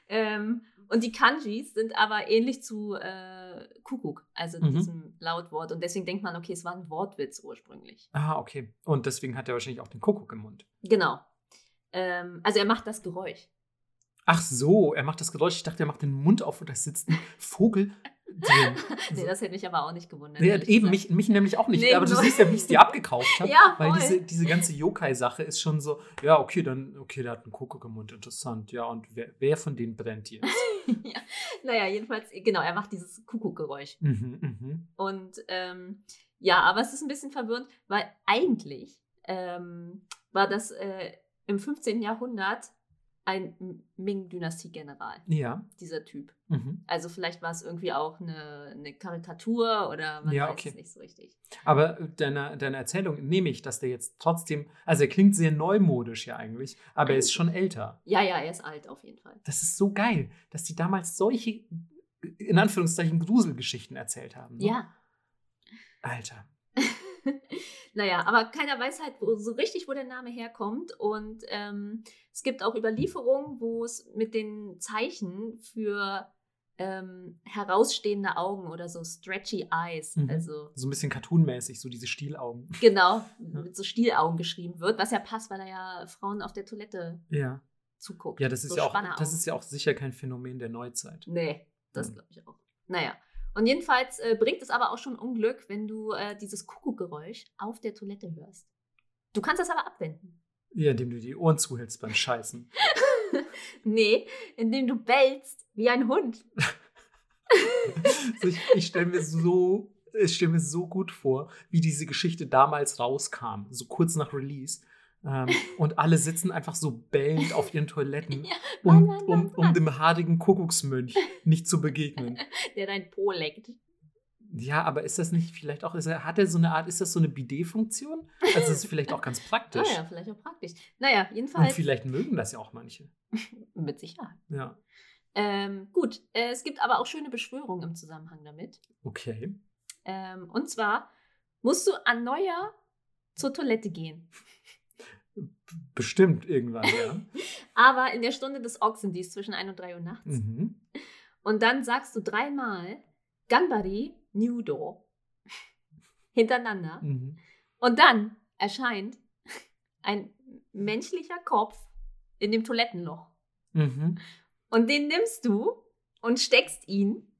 Ähm, und die Kanjis sind aber ähnlich zu äh, Kuckuck, also Mhm. diesem Lautwort. Und deswegen denkt man, okay, es war ein Wortwitz ursprünglich. Ah, okay. Und deswegen hat er wahrscheinlich auch den Kuckuck im Mund. Genau. Ähm, also er macht das Geräusch. Ach so, er macht das Geräusch. Ich dachte, er macht den Mund auf und da sitzt ein Vogel. <laughs> Nee, das hätte mich aber auch nicht gewundert. Nee, eben, mich, mich nämlich auch nicht. Nee, aber du siehst ja, wie ich es dir <laughs> abgekauft habe. Ja, Weil voll. diese, diese ganze Yokai-Sache ist schon so, ja, okay, dann, okay, der hat einen Kuckuck im Mund, interessant. Ja, und wer, wer von denen brennt jetzt? <laughs> ja. Naja, jedenfalls, genau, er macht dieses Kuckuckgeräusch. mhm, mhm. Und ähm, ja, aber es ist ein bisschen verwirrend, weil eigentlich ähm, war das äh, im 15. Jahrhundert ein Ming-Dynastie-General, Ja. dieser Typ. Mhm. Also vielleicht war es irgendwie auch eine, eine Karikatur oder man Ja, weiß okay. es nicht so richtig. Aber deine, deine Erzählung nehme ich, dass der jetzt trotzdem, also er klingt sehr neumodisch ja eigentlich, aber er ist schon älter. Ja, ja, er ist alt auf jeden Fall. Das ist so geil, dass die damals solche, in Anführungszeichen, Gruselgeschichten erzählt haben. Ne? Ja. Alter. <laughs> naja, aber keiner weiß halt wo, so richtig, wo der Name herkommt. Und ähm, es gibt auch Überlieferungen, wo es mit den Zeichen für ähm, herausstehende Augen oder so stretchy eyes, Mhm. also So ein bisschen cartoonmäßig, so diese Stielaugen. <laughs> genau, mit so Stielaugen geschrieben wird, was ja passt, weil er ja Frauen auf der Toilette Ja. zuguckt. Ja, das ist So ja auch, das ist ja auch sicher kein Phänomen der Neuzeit. Nee, das Mhm. glaube ich auch. Naja. Und jedenfalls äh, bringt es aber auch schon Unglück, wenn du äh, dieses Kuckuckgeräusch auf der Toilette hörst. Du kannst das aber abwenden. Ja, indem du die Ohren zuhältst beim Scheißen. <laughs> nee, indem du bellst wie ein Hund. Also ich ich stelle mir so, ich stelle mir so gut vor, wie diese Geschichte damals rauskam, so kurz nach Release. Ähm, und alle sitzen einfach so bellend auf ihren Toiletten, <laughs> Ja, um, Mann, Mann, um, Mann, um dem haarigen Kuckucksmönch nicht zu begegnen. <laughs> der dein Po leckt. Ja, aber ist das nicht vielleicht auch, ist er, hat er so eine Art, ist das so eine Bidet-Funktion? Also das ist vielleicht auch ganz praktisch. <laughs> Naja, vielleicht auch praktisch. Naja, Und jedenfalls vielleicht mögen das ja auch manche. mit Sicherheit. Ja, Ähm, gut, äh, es gibt aber auch schöne Beschwörungen im Zusammenhang damit. okay. Ähm, und zwar musst du an Neujahr zur Toilette gehen. Bestimmt irgendwann, ja. <laughs> Aber in der Stunde des Ochsen, die ist zwischen 1 und 3 Uhr nachts. Mhm. Und dann sagst du dreimal Ganbari Nudo <laughs> hintereinander. Mhm. Und dann erscheint ein menschlicher Kopf in dem Toilettenloch. Mhm. Und den nimmst du und steckst ihn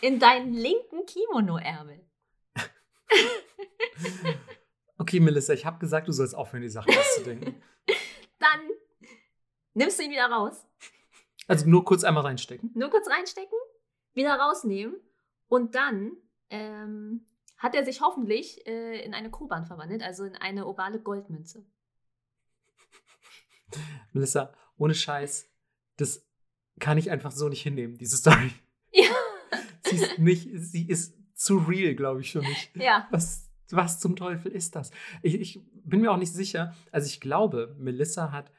in deinen linken Kimono-Ärmel. <laughs> Okay, Melissa, ich habe gesagt, du sollst aufhören, die Sachen auszudenken. <laughs> Dann nimmst du ihn wieder raus. Also nur kurz einmal reinstecken. Nur kurz reinstecken, wieder rausnehmen und dann ähm, hat er sich hoffentlich äh, in eine Koban verwandelt, also in eine ovale Goldmünze. <laughs> Melissa, ohne Scheiß, das kann ich einfach so nicht hinnehmen, diese Story. Ja. <laughs> Sie ist nicht, sie ist zu real, glaube ich, für mich. Ja. Was, was zum Teufel ist das? Ich, ich bin mir auch nicht sicher. Also ich glaube, Melissa hat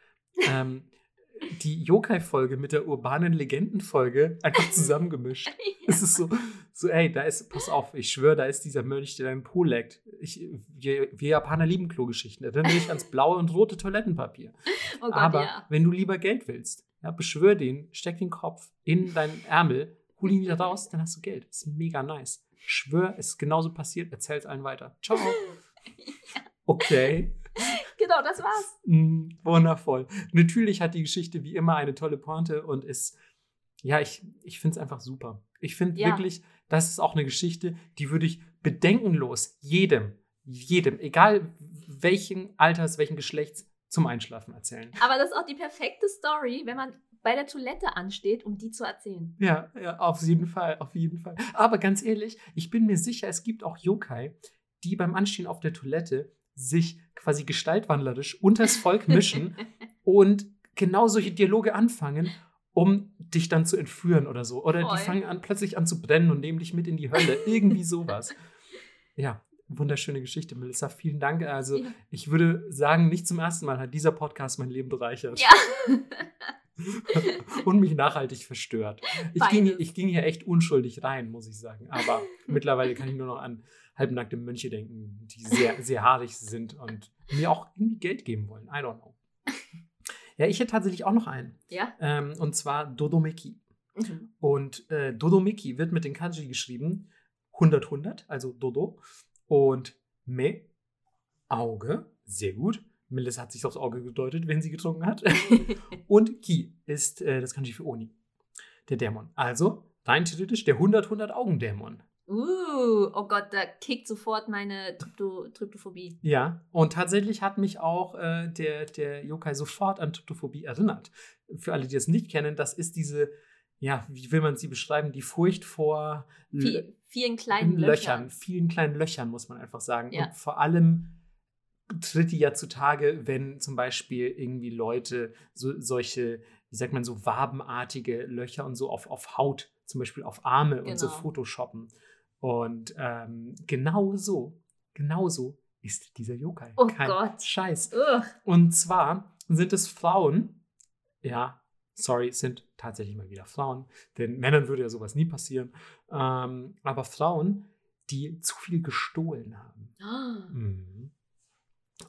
ähm, <laughs> die Yokai-Folge mit der urbanen Legenden-Folge einfach zusammengemischt. <laughs> Es ist so, so, ey, da ist, pass auf, ich schwöre, da ist dieser Mönch, der deinen Po leckt. Ich, wir, wir Japaner lieben Klogeschichten. Erinnere dich ans blaue und rote Toilettenpapier. <laughs> Oh Gott, Aber ja. wenn du lieber Geld willst, ja, beschwör den, steck den Kopf in deinen Ärmel, hol ihn wieder raus, dann hast du Geld. Das ist mega nice. Schwör, es ist genauso passiert, erzähl's allen weiter. <laughs> Ciao. Okay. Genau, das war's. <laughs> Mm, wundervoll. Natürlich hat die Geschichte wie immer eine tolle Pointe und ist, ja, ich, ich finde es einfach super. Ich finde Ja. wirklich, das ist auch eine Geschichte, die würde ich bedenkenlos jedem, jedem, egal welchen Alters, welchen Geschlechts, zum Einschlafen erzählen. Aber das ist auch die perfekte Story, wenn man bei der Toilette ansteht, um die zu erzählen. Ja, ja, auf jeden Fall, auf jeden Fall. Aber ganz ehrlich, ich bin mir sicher, es gibt auch Yokai, die beim Anstehen auf der Toilette sich quasi gestaltwandlerisch unters Volk <laughs> mischen und genau solche Dialoge anfangen, um dich dann zu entführen oder so. Oder Voll. die fangen an, plötzlich an zu brennen und nehmen dich mit in die Hölle. Irgendwie sowas. Ja, wunderschöne Geschichte, Melissa. Vielen Dank. Also, Ja. ich würde sagen, nicht zum ersten Mal hat dieser Podcast mein Leben bereichert. Ja. <laughs> <laughs> und mich nachhaltig verstört. Ich ging, ich ging hier echt unschuldig rein, muss ich sagen. Aber <laughs> mittlerweile kann ich nur noch an halbnackte Mönche denken, die sehr, sehr haarig sind und mir auch irgendwie Geld geben wollen. I don't know. Ja, ich hätte tatsächlich auch noch einen. Ja. Ähm, und zwar Dodomeki. Mhm. Und äh, Dodomeki wird mit den Kanji geschrieben 100, 100, also Dodo. Und Me, Auge, sehr gut. Melissa hat sich aufs Auge gedeutet, wenn sie getrunken hat. <laughs> Und Ki ist äh, das Kanji für Oni, der Dämon. Also rein theoretisch der 100-100 Augendämon. Uh, oh Gott, da kickt sofort meine Trypto Tryptophobie. Ja, und tatsächlich hat mich auch äh, der, der Yokai sofort an Tryptophobie erinnert. Für alle, die es nicht kennen, das ist diese, ja, wie will man sie beschreiben, die Furcht vor Viel, vielen kleinen Löchern, Löchern. vielen kleinen Löchern, muss man einfach sagen. Ja. Und vor allem tritt die ja zutage, wenn zum Beispiel irgendwie Leute so, solche, wie sagt man, so wabenartige Löcher und so auf, auf Haut, zum Beispiel auf Arme und so Genau. Photoshoppen. Und ähm, genau so, genau so ist dieser Yokai. Oh Kein Gott. Scheiß. Ugh. Und zwar sind es Frauen, ja, sorry, sind tatsächlich mal wieder Frauen, denn Männern würde ja sowas nie passieren, ähm, aber Frauen, die zu viel gestohlen haben. Ah. Mhm.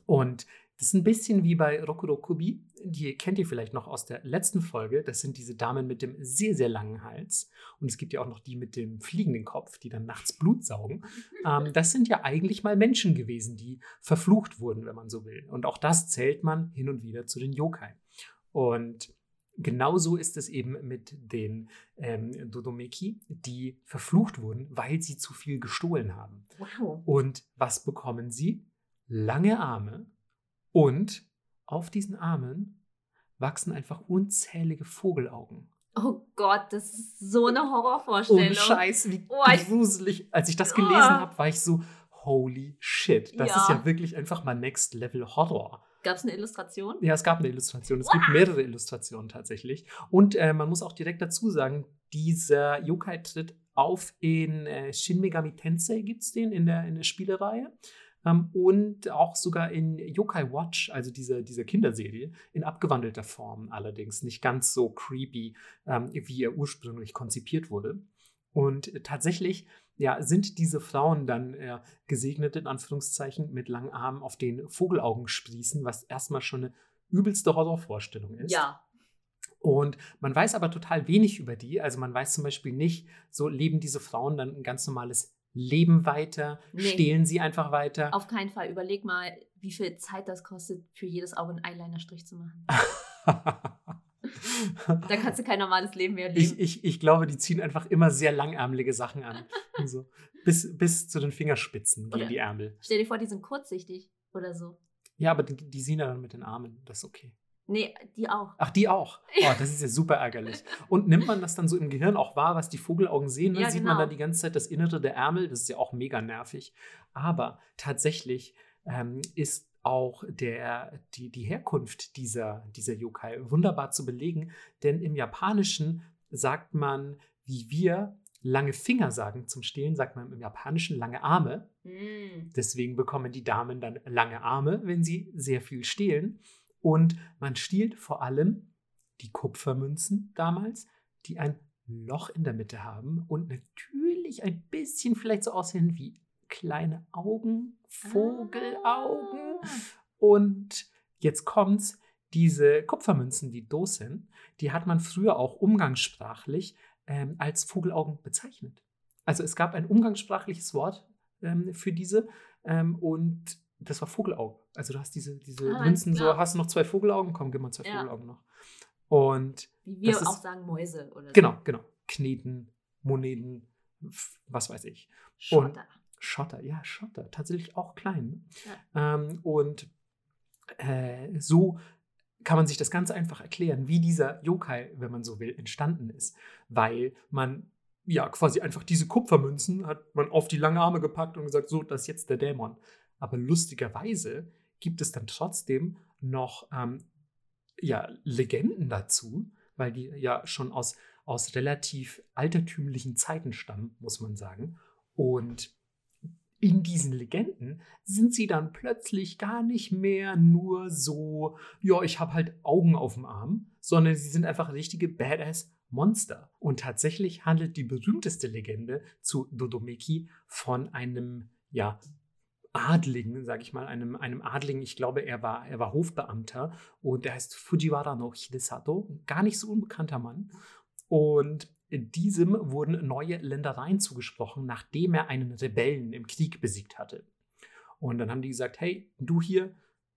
Und das ist ein bisschen wie bei Rokurokubi, die kennt ihr vielleicht noch aus der letzten Folge. Das sind diese Damen mit dem sehr, sehr langen Hals. Und es gibt ja auch noch die mit dem fliegenden Kopf, die dann nachts Blut saugen. <laughs> Ähm, das sind ja eigentlich mal Menschen gewesen, die verflucht wurden, wenn man so will. Und auch das zählt man hin und wieder zu den Yokai. Und genauso ist es eben mit den ähm, Dodomeki, die verflucht wurden, weil sie zu viel gestohlen haben. Wow. Und was bekommen sie? Lange Arme und auf diesen Armen wachsen einfach unzählige Vogelaugen. Oh Gott, das ist so eine Horrorvorstellung. Ohne Scheiß, wie Oh, gruselig. Als ich das gelesen Ah. habe, war ich so, holy shit. Das Ja. ist ja wirklich einfach mal Next Level Horror. Gab es eine Illustration? Ja, es gab eine Illustration. Es gibt mehrere Illustrationen tatsächlich. Und äh, man muss auch direkt dazu sagen, dieser Yokai tritt auf in äh, Shin Megami Tensei, gibt es den in der, in der Spielereihe. Ähm, und auch sogar in Yokai Watch, also diese, diese Kinderserie, in abgewandelter Form allerdings. Nicht ganz so creepy, ähm, wie er ursprünglich konzipiert wurde. Und tatsächlich ja, sind diese Frauen dann äh, gesegnet, in Anführungszeichen, mit langen Armen auf den Vogelaugen sprießen, was erstmal schon eine übelste Horrorvorstellung ist. Ja. Und man weiß aber total wenig über die. Also man weiß zum Beispiel nicht, so leben diese Frauen dann ein ganz normales Leben weiter, Nee. stehlen sie einfach weiter. Auf keinen Fall. Überleg mal, wie viel Zeit das kostet, für jedes Auge einen Eyeliner-Strich zu machen. <laughs> Da kannst du kein normales Leben mehr leben. ich, ich, ich glaube, die ziehen einfach immer sehr langärmelige Sachen an. <laughs> so. bis, bis zu den Fingerspitzen gehen Oder- die Ärmel. Stell dir vor, die sind kurzsichtig oder so. Ja, aber die, die sehen dann mit den Armen. Das ist okay. Nee, die auch. Ach, die auch. <laughs> Oh, das ist ja super ärgerlich. Und nimmt man das dann so im Gehirn auch wahr, was die Vogelaugen sehen, dann Ja, sieht man genau. dann die ganze Zeit das Innere der Ärmel. Das ist ja auch mega nervig. Aber tatsächlich ähm, ist auch der, die, die Herkunft dieser, dieser Yokai wunderbar zu belegen, denn im Japanischen sagt man, wie wir lange Finger sagen zum Stehlen, sagt man im Japanischen lange Arme. Mm. Deswegen bekommen die Damen dann lange Arme, wenn sie sehr viel stehlen. Und man stiehlt vor allem die Kupfermünzen damals, die ein Loch in der Mitte haben und natürlich ein bisschen vielleicht so aussehen wie kleine Augen, Vogelaugen. Ah. Und jetzt kommt's, diese Kupfermünzen, die Dosen, die hat man früher auch umgangssprachlich ähm, als Vogelaugen bezeichnet. Also es gab ein umgangssprachliches Wort ähm, für diese ähm, und das war Vogelaugen. Also du hast diese, diese Ah, Münzen so, hast du noch zwei Vogelaugen? Komm, gib mal zwei Ja. Vogelaugen noch. Und Wie wir Das ist- auch sagen Mäuse oder so. genau, genau. Kneten, Moneten, was weiß ich. Schotter. Schotter, ja, Schotter, tatsächlich auch klein. Ne? Ähm, und äh, so kann man sich das ganz einfach erklären, wie dieser Yokai, wenn man so will, entstanden ist. Weil man ja quasi einfach diese Kupfermünzen hat man auf die lange Arme gepackt und gesagt, so, das ist jetzt der Dämon. Aber lustigerweise gibt es dann trotzdem noch ähm, ja, Legenden dazu, weil die ja schon aus, aus relativ altertümlichen Zeiten stammen, muss man sagen. Und in diesen Legenden sind sie dann plötzlich gar nicht mehr nur so, ja, ich habe halt Augen auf dem Arm, sondern sie sind einfach richtige Badass Monster. Und tatsächlich handelt die berühmteste Legende zu Dodomeki von einem, ja, Adligen, sage ich mal, einem, einem Adligen, ich glaube, er war, er war Hofbeamter und der heißt Fujiwara no Hidesato, gar nicht so unbekannter Mann. Und diesem wurden neue Ländereien zugesprochen, nachdem er einen Rebellen im Krieg besiegt hatte. Und dann haben die gesagt, hey, du hier,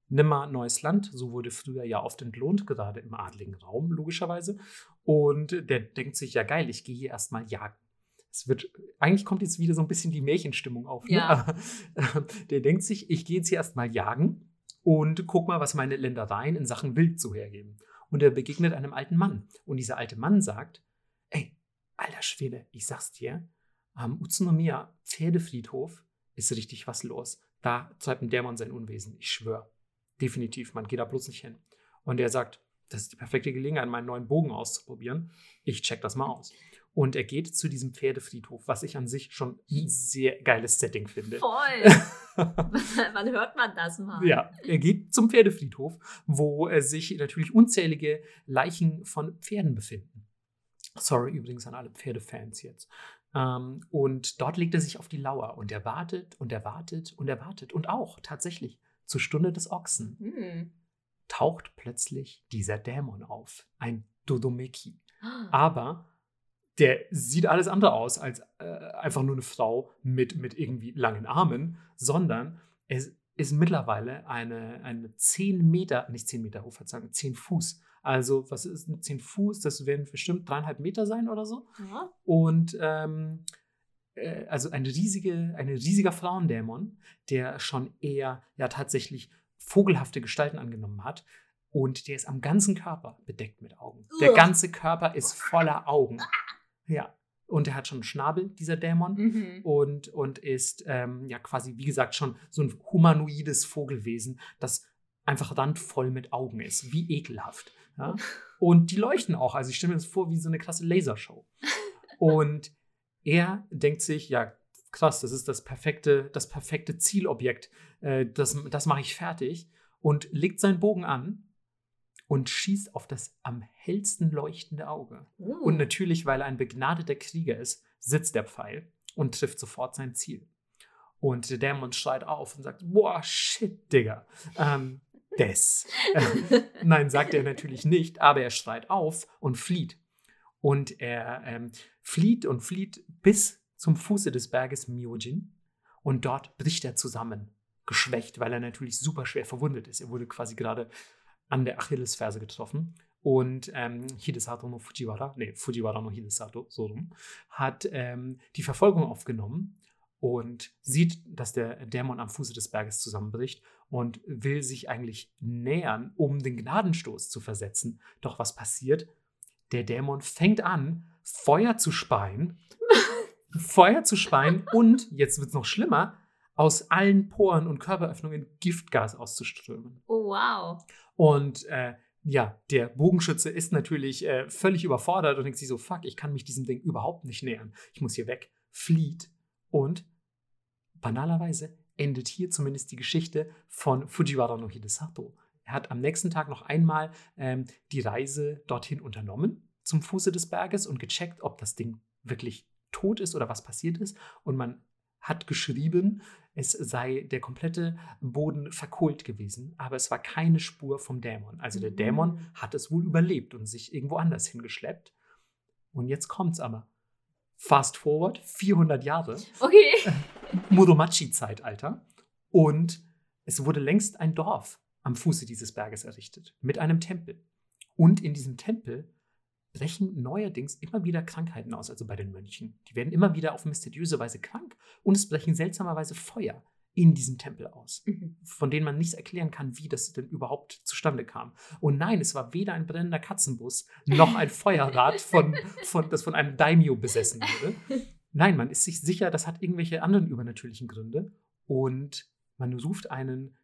nimm mal neues Land. So wurde früher ja oft entlohnt, gerade im adligen Raum, logischerweise. Und der denkt sich, ja geil, ich gehe hier erstmal jagen. Es wird, eigentlich kommt jetzt wieder so ein bisschen die Märchenstimmung auf. Ne? Ja. Äh, der denkt sich, ich gehe jetzt hier erstmal jagen und guck mal, was meine Ländereien in Sachen Wild so hergeben. Und er begegnet einem alten Mann. Und dieser alte Mann sagt, ey, alter Schwede, ich sag's dir, am Utsunomiya Pferdefriedhof ist richtig was los. Da treibt ein Dämon sein Unwesen, ich schwöre. Definitiv, man geht da bloß nicht hin. Und er sagt, das ist die perfekte Gelegenheit, meinen neuen Bogen auszuprobieren. Ich check das mal aus. Und er geht zu diesem Pferdefriedhof, was ich an sich schon ein sehr geiles Setting finde. Voll. <laughs> Wann hört man das mal? Ja, er geht zum Pferdefriedhof, wo äh, sich natürlich unzählige Leichen von Pferden befinden. Sorry übrigens an alle Pferdefans jetzt. Ähm, und dort legt er sich auf die Lauer und er wartet und er wartet und er wartet. Und auch tatsächlich zur Stunde des Ochsen Hm. taucht plötzlich dieser Dämon auf, ein Dodomeki. Ah. Aber der sieht alles andere aus als äh, einfach nur eine Frau mit, mit irgendwie langen Armen, sondern es ist mittlerweile eine, eine 10 Meter, nicht 10 Meter hoch, Verzeihung, 10 Fuß, Also, was ist denn 10 Fuß? Das werden bestimmt dreieinhalb Meter sein oder so. Ja. Und ähm, äh, also eine riesige, ein riesiger Frauendämon, der schon eher ja tatsächlich vogelhafte Gestalten angenommen hat. Und der ist am ganzen Körper bedeckt mit Augen. Der ganze Körper ist voller Augen. Ja. Und er hat schon einen Schnabel, dieser Dämon. Mhm. Und, und ist ähm, ja quasi, wie gesagt, schon so ein humanoides Vogelwesen, das einfach randvoll mit Augen ist. Wie ekelhaft. Ja? <laughs> Und die leuchten auch. Also ich stelle mir das vor wie so eine klasse Lasershow. Und er denkt sich, ja, krass, das ist das perfekte, das perfekte Zielobjekt. Äh, das das mache ich fertig. Und legt seinen Bogen an und schießt auf das am hellsten leuchtende Auge. Uh. Und natürlich, weil er ein begnadeter Krieger ist, sitzt der Pfeil und trifft sofort sein Ziel. Und der Dämon schreit auf und sagt, boah, shit, Digga. Ähm, des. <laughs> Äh, nein, sagt er natürlich nicht, aber er schreit auf und flieht. Und er ähm, flieht und flieht bis zum Fuße des Berges Myojin. Und dort bricht er zusammen, geschwächt, weil er natürlich super schwer verwundet ist. Er wurde quasi gerade an der Achillesferse getroffen. Und ähm, Hidesato no Fujiwara, nee, Fujiwara no Hidesato, so rum, hat ähm, die Verfolgung aufgenommen und sieht, dass der Dämon am Fuße des Berges zusammenbricht und will sich eigentlich nähern, um den Gnadenstoß zu versetzen. Doch was passiert? Der Dämon fängt an, Feuer zu speien, <laughs> Feuer zu speien und, jetzt wird es noch schlimmer, aus allen Poren und Körperöffnungen Giftgas auszuströmen. Oh, wow. Und äh, ja, der Bogenschütze ist natürlich äh, völlig überfordert und denkt sich so, fuck, ich kann mich diesem Ding überhaupt nicht nähern. Ich muss hier weg. Flieht und banalerweise endet hier zumindest die Geschichte von Fujiwara no Hidesato. Er hat am nächsten Tag noch einmal ähm, die Reise dorthin unternommen, zum Fuße des Berges und gecheckt, ob das Ding wirklich tot ist oder was passiert ist. Und man hat geschrieben, es sei der komplette Boden verkohlt gewesen, aber es war keine Spur vom Dämon. Also der Mhm. Dämon hat es wohl überlebt und sich irgendwo anders hingeschleppt. Und jetzt kommt's aber. Fast forward, 400 Jahre, Okay. <laughs> Muromachi-Zeitalter. Und es wurde längst ein Dorf am Fuße dieses Berges errichtet, mit einem Tempel. Und in diesem Tempel brechen neuerdings immer wieder Krankheiten aus, also bei den Mönchen. Die werden immer wieder auf mysteriöse Weise krank und es brechen seltsamerweise Feuer in diesem Tempel aus, Mhm. von denen man nicht erklären kann, wie das denn überhaupt zustande kam. Und nein, es war weder ein brennender Katzenbus noch ein <laughs> Feuerrad, von, von, das von einem Daimyo besessen wurde. <laughs> Nein, man ist sich sicher, das hat irgendwelche anderen übernatürlichen Gründe. Und man ruft einen,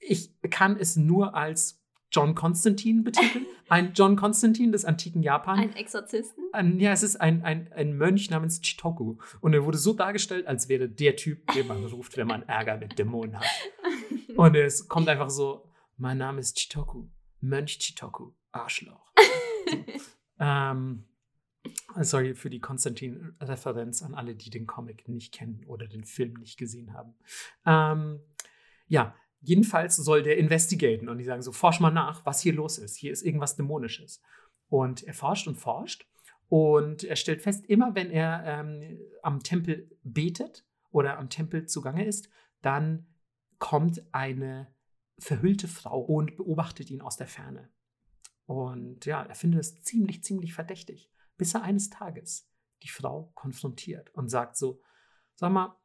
ich kann es nur als John Constantine betiteln, <laughs> ein John Constantine des antiken Japan. Ein Exorzisten? Ein, ja, es ist ein, ein, ein Mönch namens Chitoku. Und er wurde so dargestellt, als wäre der Typ, den man <laughs> ruft, wenn man Ärger mit Dämonen hat. Und es kommt einfach so: Mein Name ist Chitoku, Mönch Chitoku, Arschloch. So. <laughs> ähm, sorry für die Konstantin-Referenz an alle, die den Comic nicht kennen oder den Film nicht gesehen haben. Ähm, ja, jedenfalls soll der investigaten und die sagen so: Forsch mal nach, was hier los ist. Hier ist irgendwas Dämonisches. Und er forscht und forscht und er stellt fest, immer wenn er ähm, am Tempel betet oder am Tempel zugange ist, dann kommt eine verhüllte Frau und beobachtet ihn aus der Ferne. Und ja, er findet es ziemlich, ziemlich verdächtig, bis er eines Tages die Frau konfrontiert und sagt so, sag mal,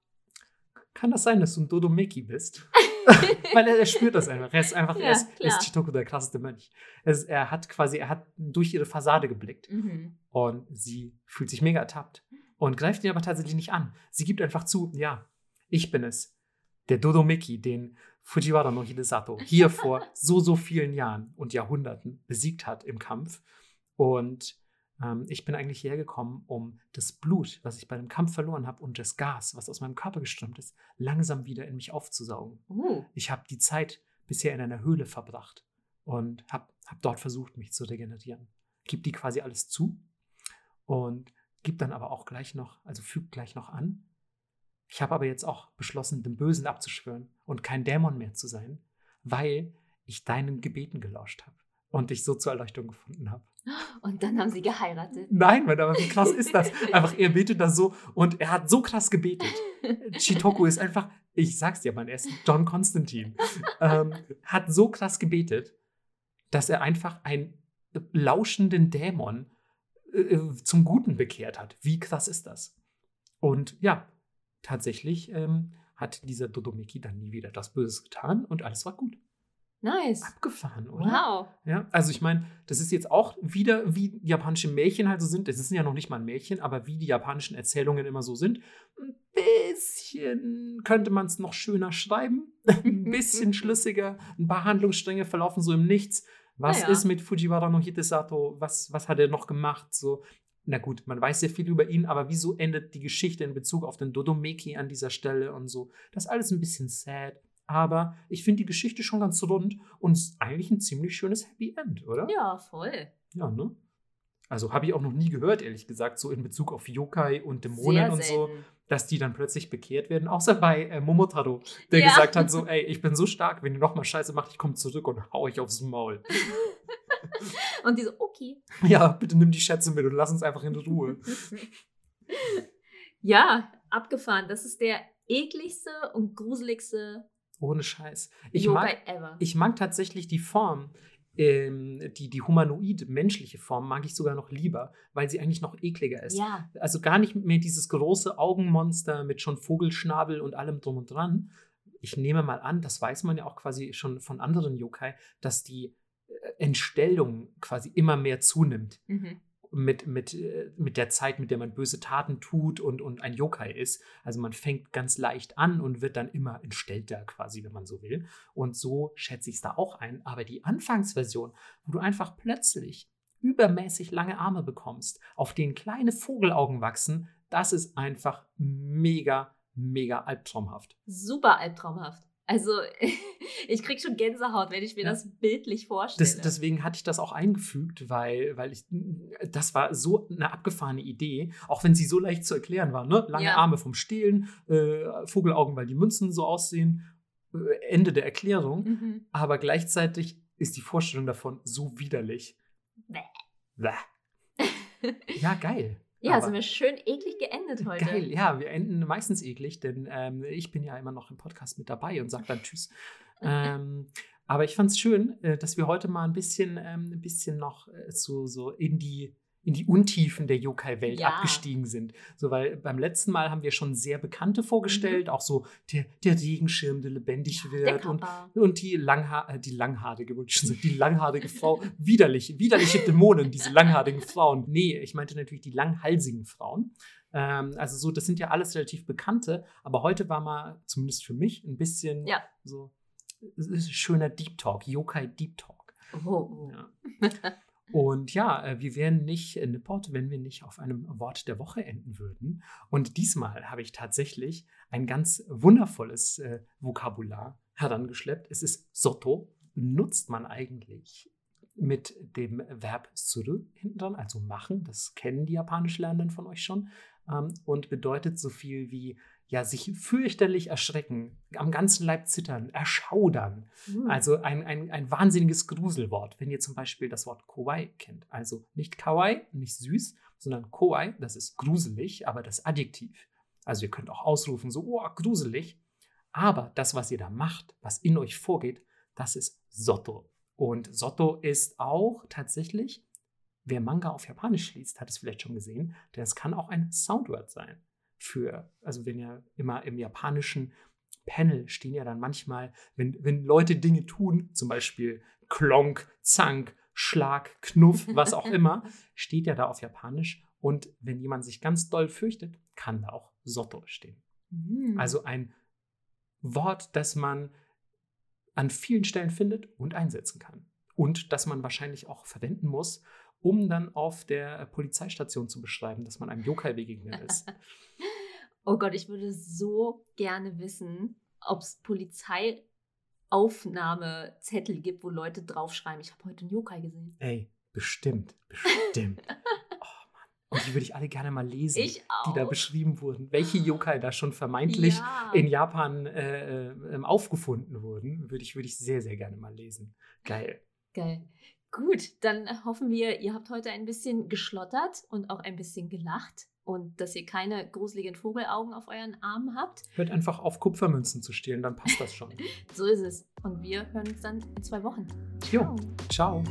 kann das sein, dass du ein Dodomeki bist? <laughs> <laughs> Weil er, er spürt das einfach. Er ist einfach, Ja, er, ist, er ist Chitoku, der krasseste Mönch. Es, er hat quasi, er hat durch ihre Fassade geblickt. Mhm. Und sie fühlt sich mega ertappt und greift ihn aber tatsächlich nicht an. Sie gibt einfach zu, ja, ich bin es. Der Dodomeki, den Fujiwara no Hidesato hier vor <laughs> so, so vielen Jahren und Jahrhunderten besiegt hat im Kampf. Und ähm, ich bin eigentlich hierher gekommen, um das Blut, was ich bei dem Kampf verloren habe und das Gas, was aus meinem Körper geströmt ist, langsam wieder in mich aufzusaugen. Uh. Ich habe die Zeit bisher in einer Höhle verbracht und habe hab dort versucht, mich zu regenerieren. Gib die quasi alles zu und gib dann aber auch gleich noch, also fügt gleich noch an. Ich habe aber jetzt auch beschlossen, dem Bösen abzuschwören und kein Dämon mehr zu sein, weil ich deinen Gebeten gelauscht habe und dich so zur Erleuchtung gefunden habe. Und dann haben sie geheiratet. Nein, Mann, aber wie krass ist das? <laughs> Einfach, er betet da so und er hat so krass gebetet. Chitoku ist einfach, ich sag's dir, Mann, er ist John Constantine. Ähm, hat so krass gebetet, dass er einfach ein äh, lauschenden Dämon äh, äh, zum Guten bekehrt hat. Wie krass ist das? Und ja, tatsächlich ähm, hat dieser Dodomeki dann nie wieder das Böses getan und alles war gut. Nice. Abgefahren, oder? Wow. Ja, also ich meine, das ist jetzt auch wieder, wie japanische Märchen halt so sind. Das ist ja noch nicht mal ein Märchen, aber wie die japanischen Erzählungen immer so sind. Ein bisschen könnte man es noch schöner schreiben. <laughs> ein bisschen schlüssiger. Ein paar Handlungsstränge verlaufen so im Nichts. Was Naja. ist mit Fujiwara no Hitesato? Was, was hat er noch gemacht? So, na gut, man weiß sehr viel über ihn, aber wieso endet die Geschichte in Bezug auf den Dodomeki an dieser Stelle und so? Das ist alles ein bisschen sad. Aber ich finde die Geschichte schon ganz rund und eigentlich ein ziemlich schönes Happy End, oder? Ja, voll. Ja, ne? Also habe ich auch noch nie gehört, ehrlich gesagt, so in Bezug auf Yokai und Dämonen und so, dass die dann plötzlich bekehrt werden. Außer bei äh, Momotaro, der Ja. gesagt hat so, <laughs> ey, ich bin so stark, wenn ihr nochmal Scheiße macht, ich komme zurück und hau euch aufs Maul. <laughs> Und die so, okay. <laughs> ja, bitte nimm die Schätze mit und lass uns einfach in Ruhe. ja, abgefahren. Das ist der ekligste und gruseligste Ohne Scheiß. Ich mag, ever. ich mag tatsächlich die Form, ähm, die, die humanoid menschliche Form mag ich sogar noch lieber, weil sie eigentlich noch ekliger ist. ja, Also gar nicht mehr dieses große Augenmonster mit schon Vogelschnabel und allem drum und dran. Ich nehme mal an, das weiß man ja auch quasi schon von anderen Yokai, dass die äh, Entstellung quasi immer mehr zunimmt mhm. Mit, mit, äh, mit der Zeit, mit der man böse Taten tut und, und ein Yokai ist. Also man fängt ganz leicht an und wird dann immer entstellter quasi, wenn man so will. Und so schätze ich es da auch ein. Aber die Anfangsversion, wo du einfach plötzlich übermäßig lange Arme bekommst, auf denen kleine Vogelaugen wachsen, das ist einfach mega, mega albtraumhaft. super albtraumhaft. Also, <laughs> ich krieg schon Gänsehaut, wenn ich mir Ja. das bildlich vorstelle. Das, deswegen hatte ich das auch eingefügt, weil, weil ich, das war so eine abgefahrene Idee, auch wenn sie so leicht zu erklären war. Ne? Lange Ja. Arme vom Stehlen, äh, Vogelaugen, weil die Münzen so aussehen, äh, Ende der Erklärung. mhm. Aber gleichzeitig ist die Vorstellung davon so widerlich. Bäh. Bäh. <laughs> Ja, geil. Ja, Aber- sind wir schön eklig geendet heute. Geil, ja, wir enden meistens eklig, denn ähm, ich bin ja immer noch im Podcast mit dabei und sage dann Tschüss. <laughs> ähm, aber ich fand es schön, äh, dass wir heute mal ein bisschen, ähm, ein bisschen noch äh, so, so in die in die Untiefen der Yokai-Welt Ja. abgestiegen sind. So, weil beim letzten Mal haben wir schon sehr Bekannte Mhm. vorgestellt, auch so der, der Regenschirm, der lebendig Der wird und, Kappa. und die, Langha äh, die langhaarige, die langhaarige Frau, widerlich, widerliche Dämonen, diese langhaarigen Frauen. Nee, ich meinte natürlich die langhalsigen Frauen. Ähm, also so, das sind ja alles relativ bekannte, aber heute war mal, zumindest für mich, ein bisschen Ja. so es ist ein schöner Deep Talk, Yokai Deep Talk. Oh, oh. Ja. <laughs> Und ja, äh, wir wären nicht in Nipport, wenn wir nicht auf einem Wort der Woche enden würden. Und diesmal habe ich tatsächlich ein ganz wundervolles äh, Vokabular herangeschleppt. Es ist Soto. Benutzt man eigentlich mit dem Verb suru hinten dran, also machen. Das kennen die japanisch Lernenden von euch schon. Ähm, und bedeutet so viel wie ja, sich fürchterlich erschrecken, am ganzen Leib zittern, erschaudern. Hm. Also ein, ein, ein wahnsinniges Gruselwort, wenn ihr zum Beispiel das Wort Kawaii kennt. Also nicht Kawaii, nicht süß, sondern Kawaii, das ist gruselig, aber das Adjektiv. Also ihr könnt auch ausrufen, so, oh, gruselig. Aber das, was ihr da macht, was in euch vorgeht, das ist Soto. Und Soto ist auch tatsächlich, wer Manga auf Japanisch liest, hat es vielleicht schon gesehen, denn es kann auch ein Soundword sein. Für, also wenn ihr immer im japanischen Panel stehen ja dann manchmal, wenn, wenn Leute Dinge tun, zum Beispiel Klonk, Zank, Schlag, Knuff, was auch immer, <laughs> steht ja da auf Japanisch. Und wenn jemand sich ganz doll fürchtet, kann da auch Soto stehen. Hm. Also ein Wort, das man an vielen Stellen findet und einsetzen kann. Und das man wahrscheinlich auch verwenden muss, um dann auf der Polizeistation zu beschreiben, dass man einem Yokai begegnet ist. <laughs> Oh Gott, ich würde so gerne wissen, ob es Polizeiaufnahmezettel gibt, wo Leute draufschreiben, ich habe heute einen Yokai gesehen. Ey, bestimmt, bestimmt. <laughs> Oh Mann. Und die würde ich alle gerne mal lesen, die da beschrieben wurden. Welche Yokai da schon vermeintlich ja. in Japan äh, äh, aufgefunden wurden, würde ich, würde ich sehr, sehr gerne mal lesen. Geil. Geil. Gut, dann hoffen wir, ihr habt heute ein bisschen geschlottert und auch ein bisschen gelacht und dass ihr keine gruseligen Vogelaugen auf euren Armen habt. Hört einfach auf, Kupfermünzen zu stehlen, dann passt das schon. <laughs> So ist es. Und wir hören uns dann in zwei Wochen. Jo, ciao.